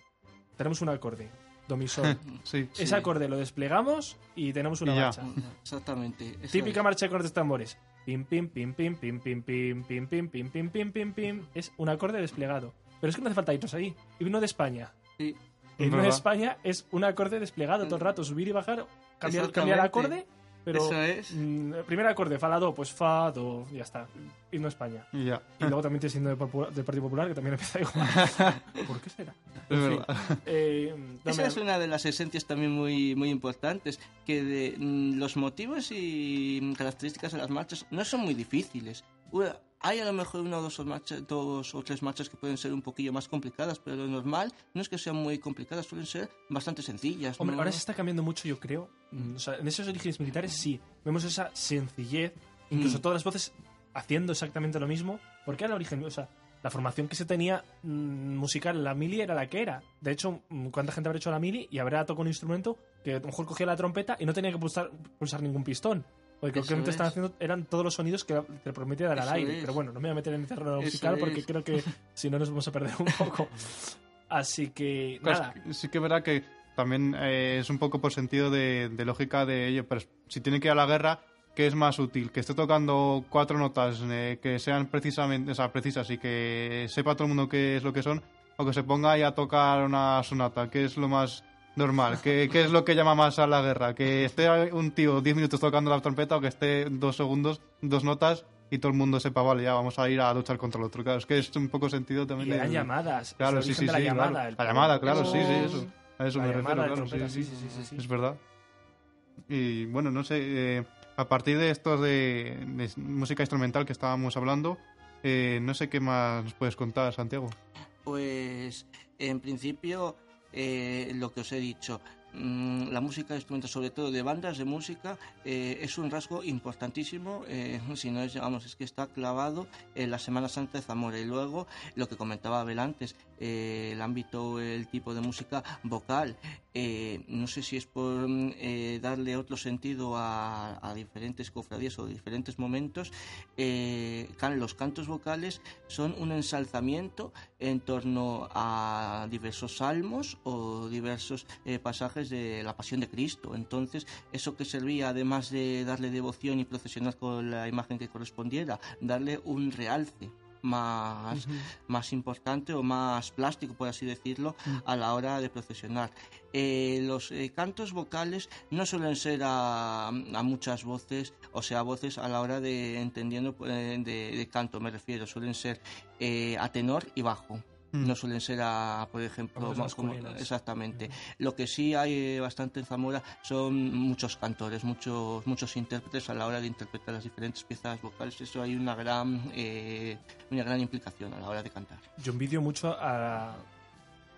tenemos un acorde, do mi sol. Sí. Ese acorde lo desplegamos y tenemos una Y marcha. Exactamente. Típica es. marcha de cortes tambores. Pim, pim, pim, pim, pim, pim, pim, pim, pim, pim, pim, pim, pim, pim. Es un acorde desplegado. Pero es que no hace falta irnos ahí. Himno de España. Sí, El himno de. España es un acorde desplegado todo el rato. Subir y bajar, cambiar, cambiar acorde. Pero Eso es. mm, primer acorde, fa, la, do, pues fa, do, ya está. Himno de España. Y ya. Y luego también tienes himno del Partido Popular, que también empieza igual. ¿Por qué será? Es En fin, verdad. eh, Esa es una de las esencias también muy, muy importantes, que de, mm, los motivos y características de las marchas no son muy difíciles. Bueno, hay a lo mejor una o dos, dos o tres marchas que pueden ser un poquillo más complicadas, pero lo normal no es que sean muy complicadas, suelen ser bastante sencillas. Hombre, ¿no? ahora se está cambiando mucho, yo creo. Mm, O sea, en esos orígenes militares sí, vemos esa sencillez, incluso Mm. todas las voces haciendo exactamente lo mismo, porque era el origen, o sea, la formación que se tenía mm, musical, la mili era la que era. De hecho, mm, ¿cuánta gente habrá hecho la mili y habrá tocado un instrumento que a lo mejor cogía la trompeta y no tenía que pulsar, pulsar ningún pistón? Porque lo Eso que estaban es. haciendo eran todos los sonidos que te prometía dar al aire. es. Pero bueno, no me voy a meter en el terreno Eso musical porque es. creo que si no nos vamos a perder un poco. Así que, nada. sí que es verdad que también eh, es un poco por sentido de, de lógica de ello, pero si tiene que ir a la guerra, ¿qué es más útil? Que esté tocando cuatro notas eh, que sean precisamente, o sea, precisas y que sepa todo el mundo qué es lo que son, o que se ponga ahí a tocar una sonata, que es lo más normal, ¿Qué, qué es lo que llama más a la guerra? Que esté un tío 10 minutos tocando la trompeta o que esté dos segundos, dos notas y todo el mundo sepa, vale, ya vamos a ir a luchar contra el otro. Claro, es que es un poco sentido Y también. eran del- llamadas. Claro, sí, sí, sí. la claro. llamada. el La llamada, claro, sí, sí, eso. A eso la me llamada, refiero, la claro, sí, sí, sí, sí, sí, sí. Es verdad. Y bueno, no sé, eh, a partir de esto de, de música instrumental que estábamos hablando, eh, no sé qué más nos puedes contar, Santiago. Pues en principio eh, lo que os he dicho, la música instrumental, sobre todo de bandas de música, eh, es un rasgo importantísimo, eh, si no es, vamos, es que está clavado en la Semana Santa de Zamora. Y luego lo que comentaba Abel antes, eh, el ámbito, el tipo de música vocal, no sé si es por mm, darle otro sentido a, a diferentes cofradías o diferentes momentos, los cantos vocales son un ensalzamiento en torno a diversos salmos o diversos eh, de la Pasión de Cristo. Entonces, eso que servía, además de darle devoción y procesionar con la imagen que correspondiera, darle un realce más, más importante o más plástico, por así decirlo, a la hora de procesionar. Eh, los eh, cantos vocales no suelen ser a, a muchas voces, o sea, voces a la hora de entendiendo eh, de, de canto, me refiero, suelen ser eh, a tenor y bajo. Mm. No suelen ser a, por ejemplo, más como- exactamente. Lo que sí hay eh, bastante en Zamora son muchos cantores, muchos muchos intérpretes a la hora de interpretar las diferentes piezas vocales. Eso hay una gran eh, una gran implicación a la hora de cantar. Yo envidio mucho a.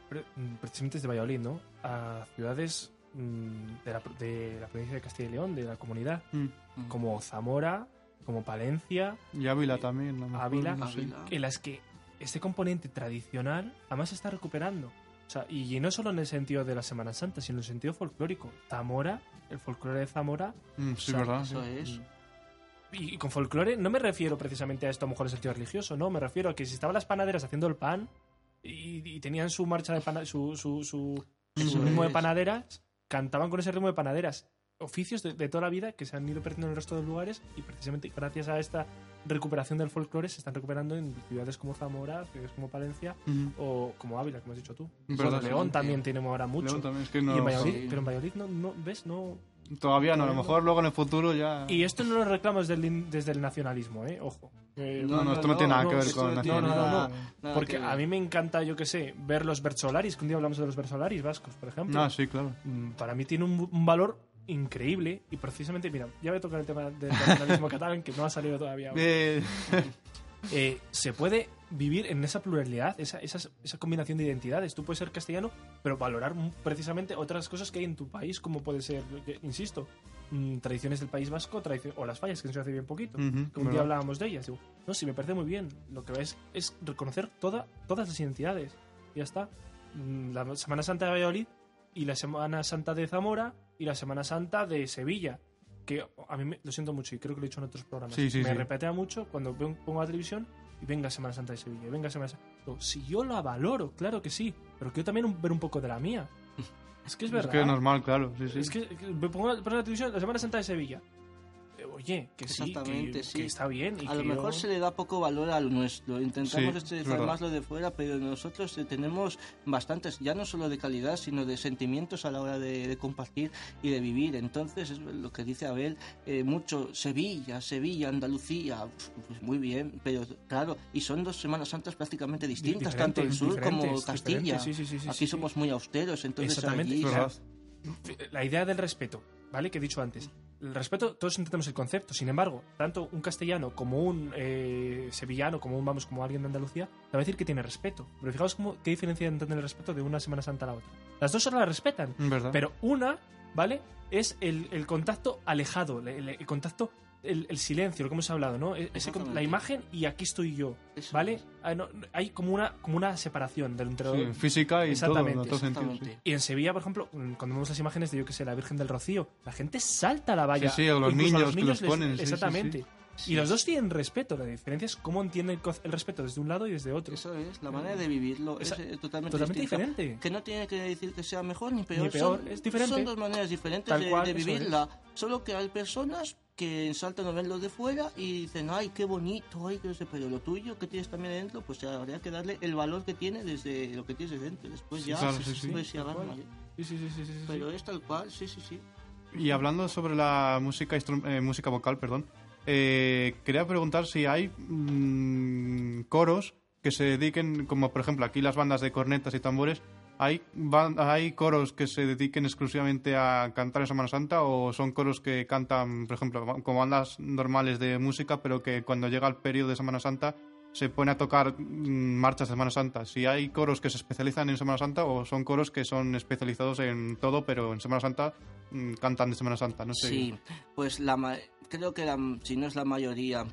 pre- precisamente desde Valladolid, ¿no? A ciudades mm, de la, de la provincia de Castilla y León, de la comunidad, Mm. como Zamora, como Palencia, Y Ávila también. a lo mejor, Ávila, no sé. Ávila. en las que este componente tradicional además se está recuperando. O sea, y no solo en el sentido de la Semana Santa, sino en el sentido folclórico. Zamora, el folclore de Zamora, Mm, sí, O sea, verdad. Eso sí. es. y con folclore no me refiero precisamente a esto a lo mejor en sentido religioso, no, me refiero a que si estaban las panaderas haciendo el pan y, y tenían su marcha de pana- su, su, su, su ritmo de es. panaderas, cantaban con ese ritmo de panaderas. Oficios de, de toda la vida que se han ido perdiendo en el resto de lugares y precisamente gracias a esta recuperación del folclore se están recuperando en ciudades como Zamora, ciudades como Palencia Ujú. o como Ávila, como has dicho tú. Bueno, León sí. también tiene ahora mucho. León también, es que Y no, en Valladolid, sí. pero en Valladolid no, no ves, no, todavía no, a lo no. mejor luego en el futuro ya... Y esto no lo reclamo desde el, desde el nacionalismo, ¿eh? Ojo. Eh, No, no, esto no tiene nada que ver con no nacionalidad. nada- No, no, nada Porque a mí me encanta, yo qué sé, ver los Bersolaris, que un día hablamos de los Bersolaris vascos, por ejemplo. No, sí, claro. Mm, Para mí tiene un, un valor increíble y precisamente, mira, ya voy a tocar el tema del nacionalismo catalán, que no ha salido todavía. Eh, Eh, se puede vivir en esa pluralidad, esa, esa, esa combinación de identidades. Tú puedes ser castellano, pero valorar precisamente otras cosas que hay en tu país, como puede ser, insisto, mm, tradiciones del País Vasco o las fallas, que se hace bien poquito. Ujú, que un día hablábamos de ellas. Digo, no, sí, me parece muy bien. Lo que es es reconocer toda, todas las identidades. Ya está. Mm, La Semana Santa de Valladolid y la Semana Santa de Zamora y la Semana Santa de Sevilla. Que a mí me- lo siento mucho y creo que lo he dicho en otros programas. Sí, sí, me sí. repetea mucho cuando pongo la televisión y venga Semana Santa de Sevilla, y venga Semana Santa. Si yo la valoro, claro que sí, pero quiero también un- ver un poco de la mía. Es que es Es verdad. que es normal, claro. Sí, sí. Es que, que me pongo, pongo la televisión la Semana Santa de Sevilla. Oye, que sí, que, Exactamente, sí. que está bien. Y a lo mejor yo- se le da poco valor a lo nuestro. Intentamos Sí, más lo de fuera, pero nosotros eh, tenemos bastantes, ya no solo de calidad, sino de sentimientos a la hora de, de compartir y de vivir. Entonces, es lo que dice Abel, eh, mucho Sevilla, Sevilla, Andalucía, pues muy bien, pero claro, y son dos Semanas Santas prácticamente distintas, tanto el sur como Castilla. sí, sí, sí, sí, Aquí sí, somos muy austeros, entonces Exactamente, allí-. La idea del respeto, ¿vale? Que he dicho antes. El respeto, todos entendemos el concepto. Sin embargo, tanto un castellano como un eh, sevillano, como un, vamos, como alguien de Andalucía, te va a decir que tiene respeto. Pero fijaos cómo, qué diferencia entre el respeto de una Semana Santa a la otra. Las dos solo la respetan. ¿Verdad? Pero una, ¿vale? Es el, el contacto alejado, el contacto, el, el silencio, lo que hemos hablado, ¿no? E- Ese la Exactamente. imagen y aquí estoy yo, Eso ¿vale? es. Ah, no, hay como una, como una separación del entre Sí, física y todo, Exactamente, en todo sentido. Sí. Exactamente. Y en Sevilla, por ejemplo, mm, cuando vemos las imágenes de, yo que sé, la Virgen del Rocío, la gente salta a la valla. Sí, sí, a los Incluso niños que los les- ponen, sí, Exactamente. Sí, Y los dos tienen respeto. La diferencia es cómo entienden el, respeto desde un lado y desde otro. Eso es, la manera de vivirlo es, eh, totalmente, Totalmente diferente. Que no tiene que decir que sea mejor ni peor. Ni peor, son, es diferente. Son dos maneras diferentes Tal de, cual, de eso es. vivirla. Solo que hay personas que en Salta no ven lo de fuera y dicen, ay, qué bonito, ay, qué sé, pero lo tuyo que tienes también dentro, pues habría que darle el valor que tiene desde lo que tienes de dentro. Después ya, claro, sí, sí. pues, agarra. Sí, sí, sí, sí, sí, sí. Pero es tal cual, sí, sí, sí. Y hablando sobre la música, eh, música vocal, perdón, eh, quería preguntar si hay mm, coros que se dediquen, como por ejemplo aquí las bandas de cornetas y tambores, ¿hay, ban- ¿hay coros que se dediquen exclusivamente a cantar en Semana Santa o son coros que cantan, por ejemplo, como bandas normales de música, pero que cuando llega el periodo de Semana Santa se pone a tocar mm, marchas de Semana Santa? Si hay coros que se especializan en Semana Santa o son coros que son especializados en todo, pero en Semana Santa mm, cantan de Semana Santa, no sé. Sí, pues la creo que la- si no es la mayoría,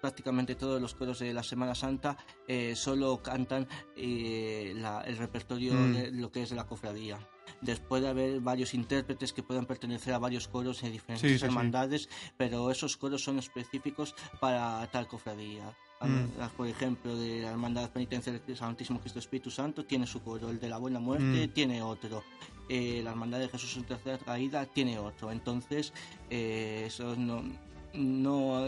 prácticamente todos los coros de la Semana Santa eh, solo cantan eh, la- el repertorio Mm. de lo que es de la cofradía. Después de haber varios intérpretes que puedan pertenecer a varios coros en diferentes Sí, sí, sí. hermandades, pero esos coros son específicos para tal cofradía. Mm. Por ejemplo, de la Hermandad Penitencial del Santísimo Cristo Espíritu Santo tiene su coro, el de la Buena Muerte Mm. tiene otro, eh, la Hermandad de Jesús en Tercera Caída tiene otro. Entonces, eh, esos no, no,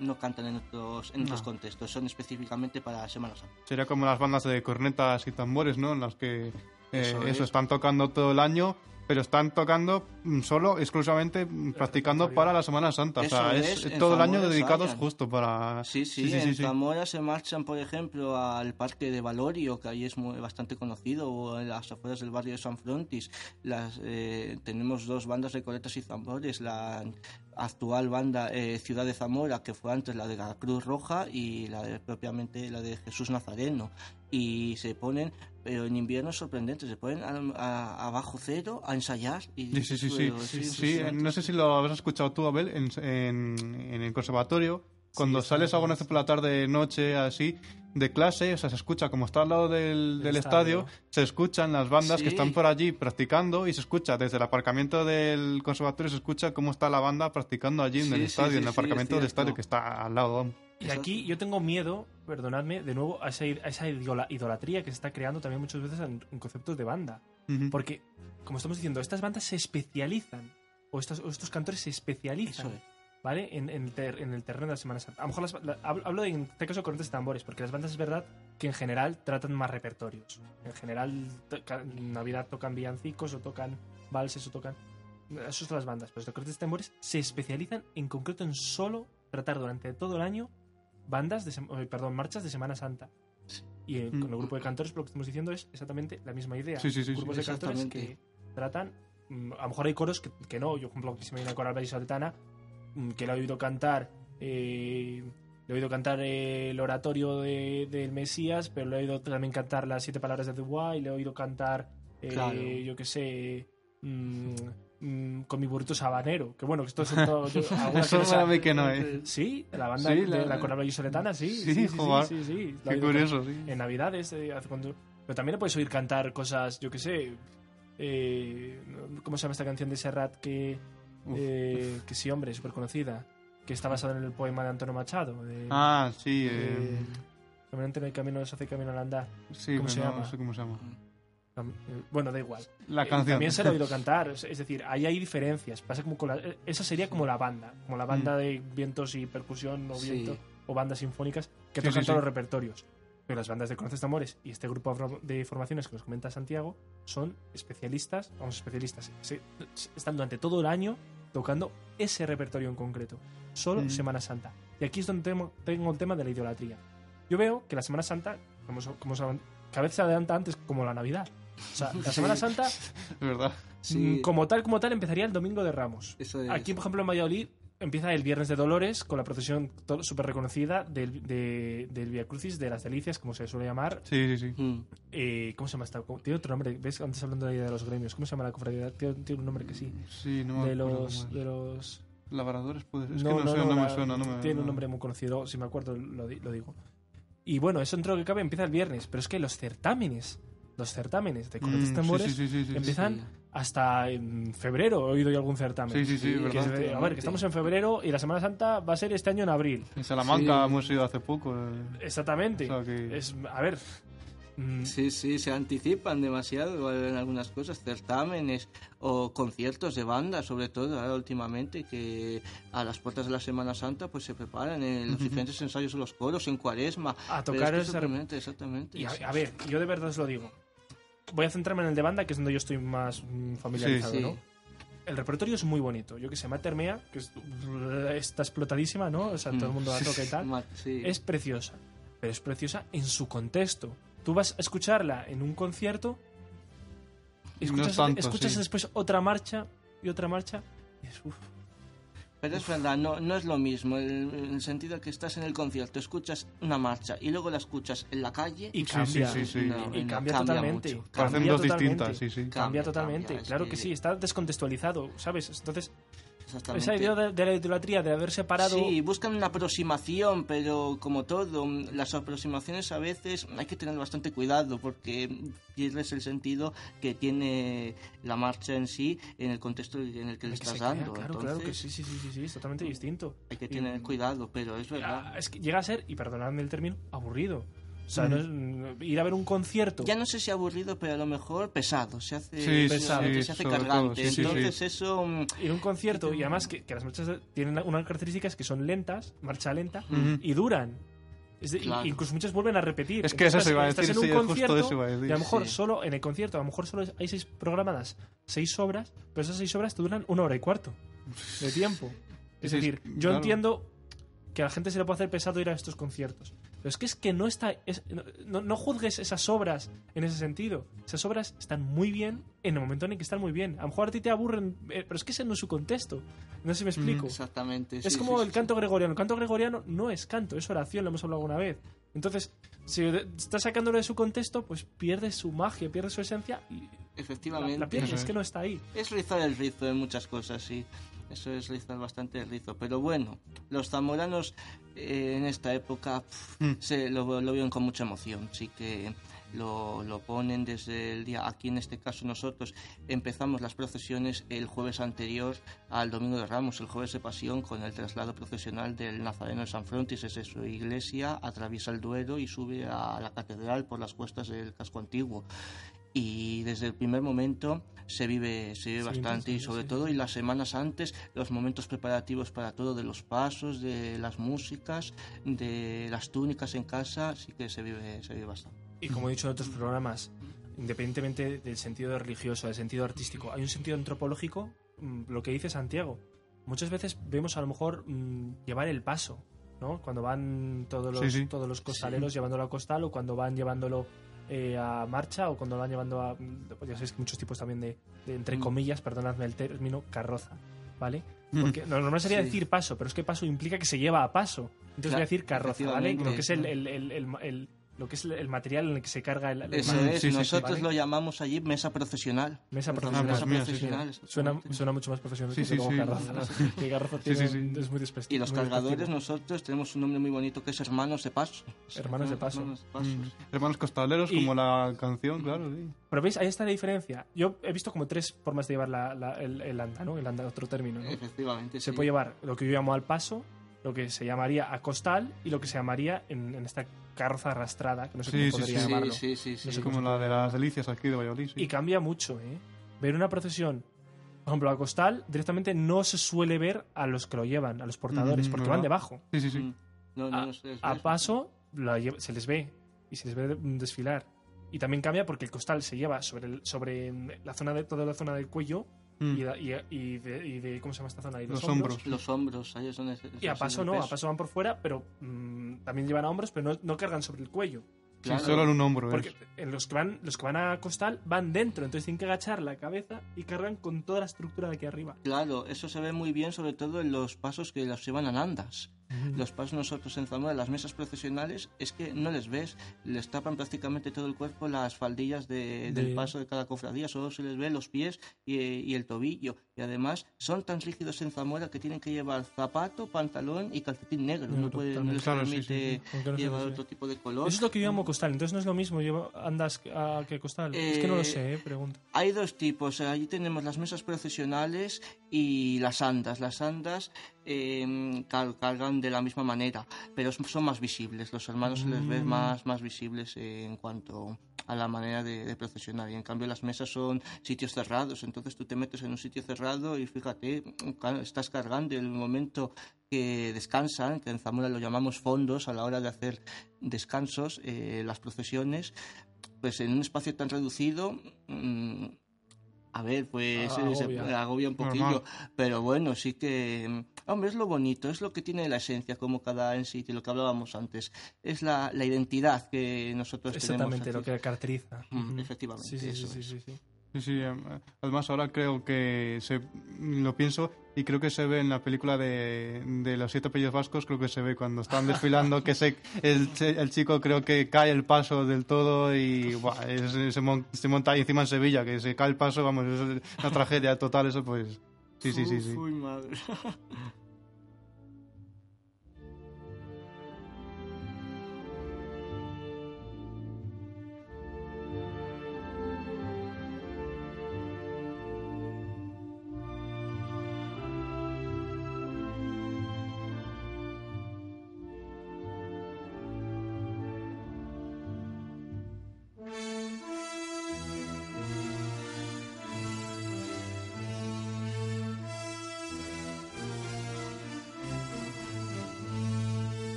no cantan en otros, en otros No. contextos, son específicamente para Semana Santa. Sería como las bandas de cornetas y tambores, ¿no? En las que eh, Eso eso, es. están tocando todo el año, pero están tocando mm, solo, exclusivamente, mm, practicando para la Semana Santa. o sea, es, todo el año dedicados justo para... Sí, sí, sí, en sí, sí. Zamora se marchan, por ejemplo, al Parque de Valorio, que ahí es muy, bastante conocido, o en las afueras del barrio de San Frontis. Las, eh, tenemos dos bandas de coletas y tambores, la actual banda eh, Ciudad de Zamora, que fue antes la de la Cruz Roja, y la de, propiamente la de Jesús Nazareno. Y se ponen, pero en invierno es sorprendente, se ponen a, a- a bajo cero a ensayar. Y, Sí, sí, sí, sí. pero Sí, sí, no sé si lo habrás escuchado tú, Abel, en, en- en el conservatorio, cuando sales bien. alguna vez por la tarde, noche, así, de clase, o sea, se escucha, como está al lado del, estadio, estadio. se escuchan las bandas Sí. que están por allí practicando y se escucha desde el aparcamiento del conservatorio, se escucha cómo está la banda practicando allí en Sí, el sí, estadio, sí, en el sí, aparcamiento es del estadio que está al lado. Y aquí yo tengo miedo, perdonadme, de nuevo a esa, a esa idola- idolatría que se está creando también muchas veces en, en conceptos de banda. Porque, como estamos diciendo, estas bandas se especializan, o estos, o estos cantores se especializan, Eso es. ¿Vale? En, en el ter- en el terreno de la Semana Santa. A lo mejor las- la- hablo, de, en este caso, corrientes de tambores, porque las bandas es verdad que en general tratan más repertorios. En general, toca- en Navidad tocan villancicos, o tocan valses, o tocan... Esas son las bandas, pero los corrientes de tambores se especializan en concreto en solo tratar durante todo el año bandas de, eh, perdón, marchas de Semana Santa. Y eh, con el grupo de cantores, lo que estamos diciendo, es exactamente la misma idea. Sí, sí, sí, Grupos de cantores que tratan. mm, A lo mejor hay coros que, que no. Yo, por ejemplo, que se me viene a coral vallisoletana, que le he oído cantar. eh, le he oído cantar eh, el oratorio de- del Mesías, pero le he oído también cantar las siete palabras de Dubois, y le he oído cantar, eh, Claro. yo qué sé, mm, mm, con mi burrito sabanero. Que bueno, que esto son todo. yo- Eso que no para sa- mí que no, ¿eh? Sí, la banda Sí, de la- coral vallisoletana, sí. Sí, Sí, sí, joder. sí, sí, Qué curioso, sí. en Navidades, eh, hace cuando- pero también le puedes oír cantar cosas, yo que sé, eh, ¿cómo se llama esta canción de Serrat que. Eh, que sí, hombre, súper conocida, que está basada en el poema de Antonio Machado? De, Ah, sí, de, eh, Caminante en el camino se hace camino al andar. sí, ¿cómo pero se no, llama? no sé cómo se llama. Eh, Bueno, da igual. La Eh, canción. También se le ha oído cantar, es es decir, ahí hay diferencias. Pasa como con la- eh, esa sería como la banda, como la banda Mm. de vientos y percusión o Sí. viento o bandas sinfónicas que Sí, tocan sí, todos sí. los repertorios. Pero las bandas de Conoces Tambores y este grupo de formaciones que nos comenta Santiago son especialistas, vamos, especialistas, se- se- están durante todo el año tocando ese repertorio en concreto, solo Mm. Semana Santa. Y aquí es donde tengo, tengo el tema de la idolatría. Yo veo que la Semana Santa, como, como vez se adelanta antes como la Navidad. O sea, la Semana Santa, verdad. Sí. mm, como tal, como tal, empezaría el Domingo de Ramos. Eso es. Aquí, por ejemplo, en Valladolid, empieza el Viernes de Dolores con la procesión súper reconocida del, de- del Via Crucis de las Delicias, como se suele llamar. Sí, sí, sí. Mm. Eh, ¿Cómo se llama esta? Tiene otro nombre. ¿Ves? Antes hablando de, de los gremios. ¿Cómo se llama la cofradía? Tiene, tiene un nombre que sí. Sí, no De los, de los Labradores, pues. Es que no, sé, no la- me suena. No me, tiene no. un nombre muy conocido, si me acuerdo lo, lo digo. Y bueno, eso dentro que cabe empieza el viernes, pero es que los certámenes, los certámenes de cornetas Mm, tambores sí, sí, sí, sí, sí, empiezan sí. Hasta en febrero. He oído yo algún certamen. Sí, sí, sí, Que verdad. a ver, que estamos en febrero y la Semana Santa va a ser este año en abril. En Salamanca Sí. hemos ido hace poco. eh. Exactamente. O sea que- Es, a ver. mm, Sí, sí, se anticipan demasiado en algunas cosas, certámenes o conciertos de banda, sobre todo ahora últimamente, que a las puertas de la Semana Santa pues se preparan en los diferentes ensayos de los coros, en cuaresma. A tocar es que ese- exactamente, exactamente. Y a, a ver, yo de verdad os lo digo. Voy a centrarme en el de banda, que es donde yo estoy más mm, familiarizado, Sí, sí. ¿no? El repertorio es muy bonito. Yo que sé, Matermea, que es- está explotadísima, ¿no? O sea, todo el mundo la toca y tal. Sí. Es preciosa. Pero es preciosa en su contexto. Tú vas a escucharla en un concierto, escuchas, tanto, escuchas después otra marcha y otra marcha. Y es, uf, Pero es verdad, no, no es lo mismo, el- en el sentido que estás en el concierto, escuchas una marcha y luego la escuchas en la calle. y Sí, cambia. sí, sí, sí. No, Y cambia, cambia totalmente. mucho. Parecen Cambia dos totalmente. distintas, sí, sí. Cambia Cambia, totalmente. claro que... que- sí, está descontextualizado, ¿sabes? Entonces, Exactamente. esa idea de, de la idolatría, de haber separado. Sí, buscan una aproximación, pero como todo, las aproximaciones a veces hay que tener bastante cuidado porque pierdes el sentido que tiene la marcha en sí en el contexto en el que le estás dando. Claro, Entonces, claro que sí, sí, sí, sí, sí, es totalmente distinto. hay que tener Y- cuidado, pero es verdad. Ah, Es que llega a ser, y perdonadme el término, aburrido. O sea, no es- mm, ir a ver un concierto. Ya no sé si aburrido, pero a lo mejor pesado. Se hace, Sí, Pesado. se, sí, se hace todo, cargante. sí, sí, sí. Entonces eso... mm, Ir a un concierto, y además que, que las marchas tienen unas características que son lentas, marcha lenta, y duran. De- Claro. incluso muchas vuelven a repetir. Es que eso se iba a estás decir, en un sí, justo concierto eso iba a decir, y a lo mejor sí. solo en el concierto, a lo mejor solo hay seis programadas, seis obras, pero esas seis obras te duran una hora y cuarto de tiempo. Es decir, yo claro. entiendo que a la gente se le puede hacer pesado ir a estos conciertos. Pero es que es que no está. es- no, no- juzgues esas obras en ese sentido. Esas obras están muy bien en el momento en el que están muy bien. A lo mejor a ti te aburren, eh, pero es que ese no es su contexto. No sé si me explico. Exactamente. Es sí, como sí, el sí. canto gregoriano. El canto gregoriano no es canto, es oración, lo hemos hablado alguna vez. Entonces, si estás sacándolo de su contexto, pues pierde su magia, pierde su esencia y la, Efectivamente. la pierde, Eso es es. que no está ahí. Es rizar el rizo en muchas cosas, sí. Eso es rizar bastante el rizo. Pero bueno, los zamoranos eh, en esta época pf, Mm. se lo, lo viven con mucha emoción. Sí que lo, lo ponen desde el día. Aquí en este caso nosotros empezamos las procesiones el jueves anterior al Domingo de Ramos, el jueves de Pasión, con el traslado procesional del Nazareno de San Frontis desde su iglesia, atraviesa el Duero y sube a la catedral por las cuestas del casco antiguo y desde el primer momento se vive, se vive Sí, bastante y sobre sí, todo sí. y las semanas antes los momentos preparativos para todo de los pasos de las músicas de las túnicas en casa sí que se vive se vive bastante Y como he dicho en otros programas, independientemente del sentido religioso, del sentido artístico, hay un sentido antropológico, mm, lo que dice Santiago. Muchas veces vemos a lo mejor mm, llevar el paso, ¿no? Cuando van todos los, Sí, sí. todos los costaleros llevándolo a costal o cuando van llevándolo eh, a marcha o cuando lo van llevando a... mm, Ya sabéis que muchos tipos también de, de, entre Mm. comillas, perdonadme el término, carroza, ¿vale? Mm. Porque lo normal sería Sí. decir paso, pero es que paso implica que se lleva a paso. Entonces Claro, voy a decir carroza, ¿vale? Lo que es el, el- el- el- el- lo que es el material en el que se carga el, el- eso Mm, es sí, sí, sí, nosotros ¿vale? lo llamamos allí mesa procesional Mesa Ah, profesional. pues mesa sí, sí. profesional Suena, suena mucho más profesional Sí, que sí, sí. Garrafa. Que Garrafa Sí, tiene sí, sí. es muy despectivo. y los cargadores despectivo. nosotros tenemos un nombre muy bonito que es hermanos de paso Hermanos de paso. Hermanos de paso, Mm. sí. Hermanos costaleros, Y- como la canción, claro, sí. Pero veis, ahí está la diferencia. Yo he visto como tres formas de llevar la- la- el, el anda, ¿no? El anda, otro término, ¿no? efectivamente Se sí. puede llevar lo que yo llamo al paso, lo que se llamaría a costal y lo que se llamaría en, en esta carroza arrastrada, que no sé Sí, cómo sí, podría sí. llamarlo. sí sí sí, No sí. sé como la de las delicias aquí de Valladolid. sí. Y cambia mucho, ¿eh? Ver una procesión, por ejemplo, a costal, directamente no se suele ver a los que lo llevan, a los portadores, Mm, porque ¿verdad? van debajo. Sí, sí, sí. Mm. no, no, a, no, a paso la lle- se les ve y se les ve desfilar y también cambia porque el costal se lleva sobre el- sobre la zona de toda la zona del cuello Mm. y, da- y, y de, y de- cómo se llama esta zona y los, Los hombros. los hombros ahí donde y a paso no a paso van por fuera pero mm, también llevan a hombros pero no, no cargan sobre el cuello Sí, solo en un hombro. Porque es. en los que van los que van a costal van dentro, entonces tienen que agachar la cabeza y cargan con toda la estructura de aquí arriba. Claro, eso se ve muy bien, sobre todo en los pasos que los llevan a andas. Los pasos nosotros en Zamora, las mesas procesionales, es que no les ves, les tapan prácticamente todo el cuerpo las faldillas de- del De- paso de cada cofradía, solo se les ve los pies y, y el tobillo. Y además son tan rígidos en Zamora que tienen que llevar zapato, pantalón y calcetín negro. Negro, No, puede, no les Claro, permite sí, sí. No llevar otro tipo de color. Eso es lo que yo llamo costal, entonces no es lo mismo andas a que costal. es que no lo Eh, sé, eh, pregunto. Hay dos tipos. Allí tenemos las mesas procesionales y las andas. Las andas eh, car- cargan de la misma manera, pero son más visibles. Los hermanos se les ve Mm. más, más visibles eh, en cuanto a la manera de, de procesionar. Y en cambio las mesas son sitios cerrados. Entonces tú te metes en un sitio cerrado y fíjate, estás cargando. El momento que descansan, que en Zamora lo llamamos fondos a la hora de hacer descansos, eh, las procesiones, pues en un espacio tan reducido, mm, a ver, pues Ah, se agobia. agobia un poquillo, Normal. pero bueno, sí que, mm, hombre, es lo bonito, es lo que tiene la esencia, como cada en sitio, lo que hablábamos antes, es la, la identidad que nosotros Exactamente, tenemos. lo que caracteriza. Mm, efectivamente, Sí, sí, sí, eso sí, es. sí, sí. Sí, sí, em, además ahora creo que se, lo pienso y creo que se ve en la película de, de los siete apellidos vascos, creo que se ve cuando están desfilando que se, el, el chico creo que cae el paso del todo y se, se monta ahí encima en Sevilla, que se cae el paso, vamos, es una tragedia total, eso pues... Sí, sí, sí, sí. Uy, madre.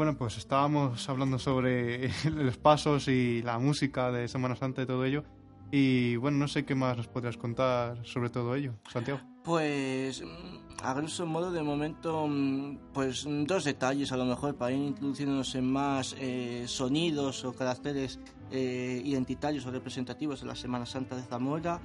Bueno, pues estábamos hablando sobre los pasos y la música de Semana Santa y todo ello. Y bueno, no sé qué más nos podrías contar sobre todo ello, Santiago. Pues, mm, a grosso modo, de momento, mm, pues mm, dos detalles a lo mejor para ir introduciéndonos en más eh, sonidos o caracteres eh, identitarios o representativos de la Semana Santa de Zamora.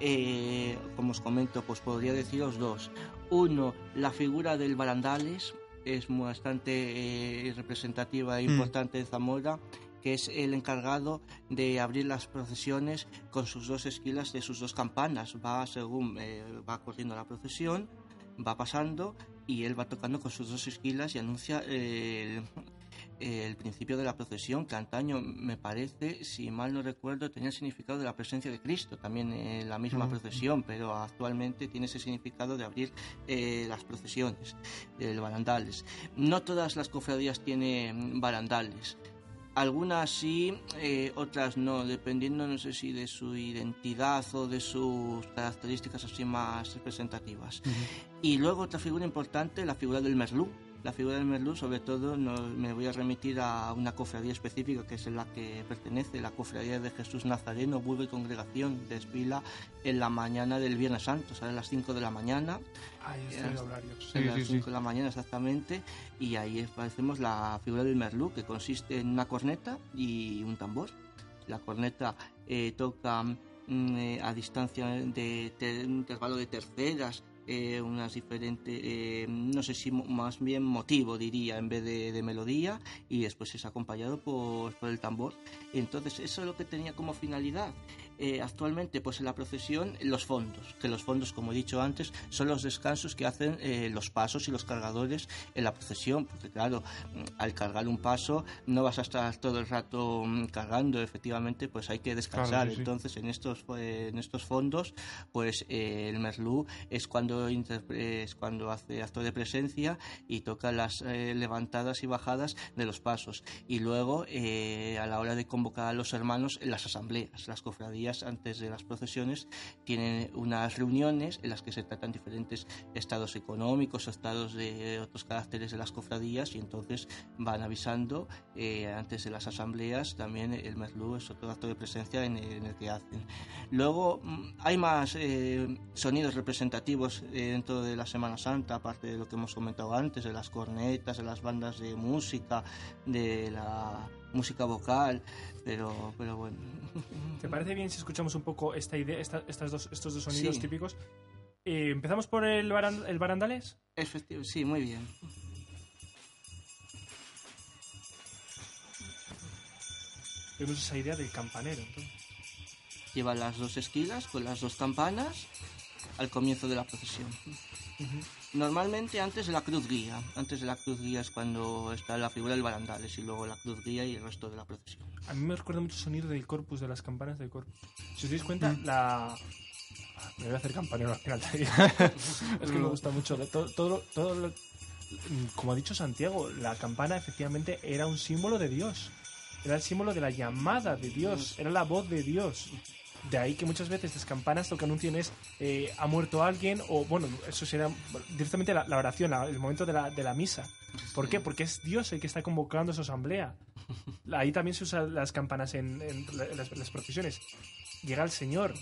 Eh, como os comento, pues podría deciros dos. Uno, la figura del barandales es bastante eh, representativa e Mm. importante de Zamora que es el encargado de abrir las procesiones con sus dos esquilas de sus dos campanas. Va según eh, va corriendo la procesión, va pasando y él va tocando con sus dos esquilas y anuncia eh, el, el principio de la procesión, que antaño me parece, si mal no recuerdo, tenía el significado de la presencia de Cristo también en la misma procesión, pero actualmente tiene ese significado de abrir eh, las procesiones, de barandales. No todas las cofradías tienen barandales. Algunas sí, eh, otras no, dependiendo no sé si de su identidad o de sus características así más representativas. Y luego otra figura importante, la figura del merlú. La figura del merlú, sobre todo, no- me voy a remitir a una cofradía específica que es en la que pertenece, la cofradía de Jesús Nazareno, Burgo y Congregación, desfila en la mañana del Viernes Santo, sale a las 5 de la mañana, Ay, estoy Ya. de horarios. Sí, a las sí, 5 sí. de la mañana exactamente, y ahí aparecemos la figura del merlú, que consiste en una corneta y un tambor. La corneta eh, toca mm, eh, a distancia de intervalo de terceras, eh, unas diferentes, eh, no sé si más bien motivo diría en vez de, de melodía, y después es acompañado por el tambor. Entonces eso es lo que tenía como finalidad. Eh, actualmente, pues en la procesión, los fondos, que los fondos, como he dicho antes, son los descansos que hacen eh, los pasos y los cargadores en la procesión, porque claro, mm, al cargar un paso no vas a estar todo el rato mm, cargando, efectivamente, pues hay que descansar. sí, sí. Entonces, en estos, eh, en estos fondos, pues eh, el merlú es cuando es cuando hace acto de presencia y toca las eh, levantadas y bajadas de los pasos. Y luego, eh, a la hora de convocar a los hermanos en las asambleas, las cofradías antes de las procesiones tienen unas reuniones en las que se tratan diferentes estados económicos estados de otros caracteres de las cofradías y entonces van avisando eh, antes de las asambleas también el merlú es otro acto de presencia en en el que hacen. Luego mm, hay más eh, sonidos representativos eh, dentro de la Semana Santa, aparte de lo que hemos comentado antes, de las cornetas, de las bandas de música, de la música vocal, pero, pero bueno. ¿Te parece bien si escuchamos un poco esta idea, esta- estas dos, estos dos sonidos Sí. típicos? Eh, ¿Empezamos por el, baran- el barandales? Efectivo, sí, muy bien. Vemos esa idea del campanero. entonces. Lleva las dos esquilas con las dos campanas al comienzo de la procesión. Normalmente antes de la cruz guía. Antes de la cruz guía es cuando está la figura del barandales y luego la cruz guía y el resto de la procesión. A mí me recuerda mucho el sonido del corpus, de las campanas del corpus. Si os dais cuenta, la... Me voy a hacer campanero al final. es que me gusta mucho. Todo, todo, todo lo- Como ha dicho Santiago, la campana efectivamente era un símbolo de Dios. Era el símbolo de la llamada de Dios. Era la voz de Dios. De ahí que muchas veces las campanas lo que anuncian es eh, ha muerto alguien o, bueno, eso será directamente la, la oración, la- el momento de la, de la misa. ¿Por qué? Porque es Dios el que está convocando a su asamblea. Ahí también se usan las campanas en, en las, las procesiones. Llega el Señor,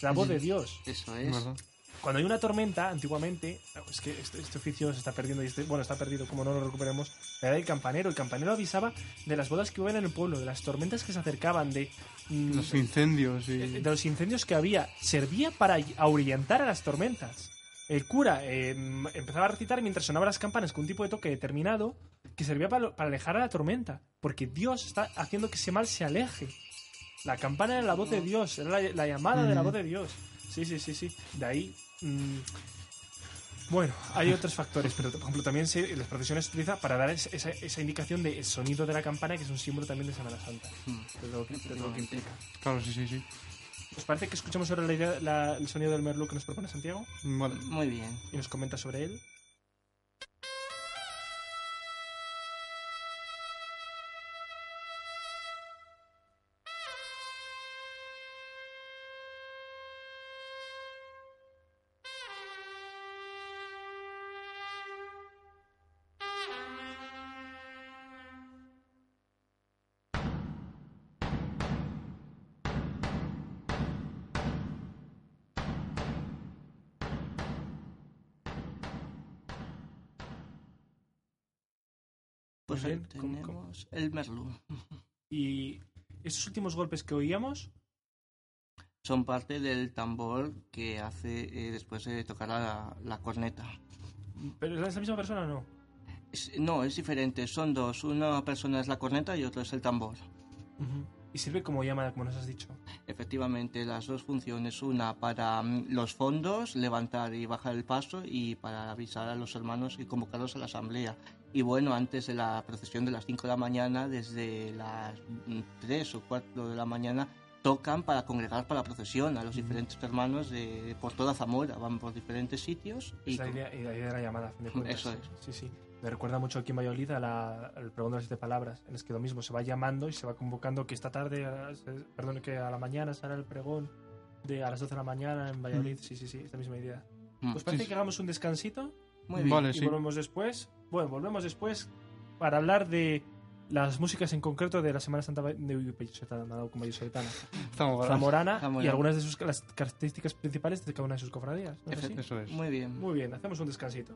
la voz de Dios. Eso es. ¿Verdad? Cuando hay una tormenta, antiguamente, es que este, este oficio se está perdiendo, y este- bueno, está perdido, como no lo recuperemos, era el campanero. El campanero avisaba de las bodas que hubo en el pueblo, de las tormentas que se acercaban, de, mm, Los incendios eh, de los incendios que había. Servía para ahuyentar a las tormentas. El cura eh, m- empezaba a recitar mientras sonaban las campanas con un tipo de toque determinado que servía para, para alejar a la tormenta. Porque Dios está haciendo que ese mal se aleje. La campana era la voz de Dios, era la, la llamada de la Mm. voz de Dios. Sí, sí, sí, sí. De ahí. Mm, bueno, hay otros factores, pero por ejemplo también se, las procesiones se utiliza para dar es- esa, esa indicación del sonido de la campana, que es un símbolo también de Semana Santa. Mm. De lo que, de lo que implica. Claro, sí, sí, sí. ¿Os parece que escuchamos ahora la idea- la- el sonido del merlú que nos propone Santiago? Vale. Muy bien. Y nos comenta sobre él. Pues bien, ¿cómo- cómo? tenemos el merlú. Y estos últimos golpes que oíamos, Son parte del tambor que hace eh, después de tocar la, la corneta. ¿pero es la misma persona o no? Es- no, es diferente. Son dos. Una persona es la corneta y otra es el tambor. Y sirve como llamada, como nos has dicho. Efectivamente, las dos funciones. Una para mm, los fondos, levantar y bajar el paso, y para avisar a los hermanos y convocarlos a la asamblea. Y bueno, antes de la procesión de las 5 de la mañana, desde las 3 o 4 de la mañana, tocan para congregar para la procesión a los diferentes hermanos de, por toda Zamora. Van por diferentes sitios. Y Es la con- idea, de la llamada, a fin de cuentas. Eso es. Sí, sí. Me recuerda mucho aquí en Valladolid a la- al pregón de las siete palabras, en el que lo mismo se va llamando y se va convocando que esta tarde, eh, perdón, que a la mañana será el pregón de a las 12 de la mañana en Valladolid. Sí, sí, sí, es la misma idea. Mm, ¿Os parece sí. que hagamos un descansito? Muy bien. Vale, y sí. volvemos después. Bueno, volvemos después para hablar de las músicas en concreto de la Semana Santa de con Vallisoletana. Estamos ahora. Zamorana y Zamorana. algunas de sus las características principales de cada una de sus cofradías. ¿no es así? Eso es. Muy bien. Muy bien, hacemos un descansito.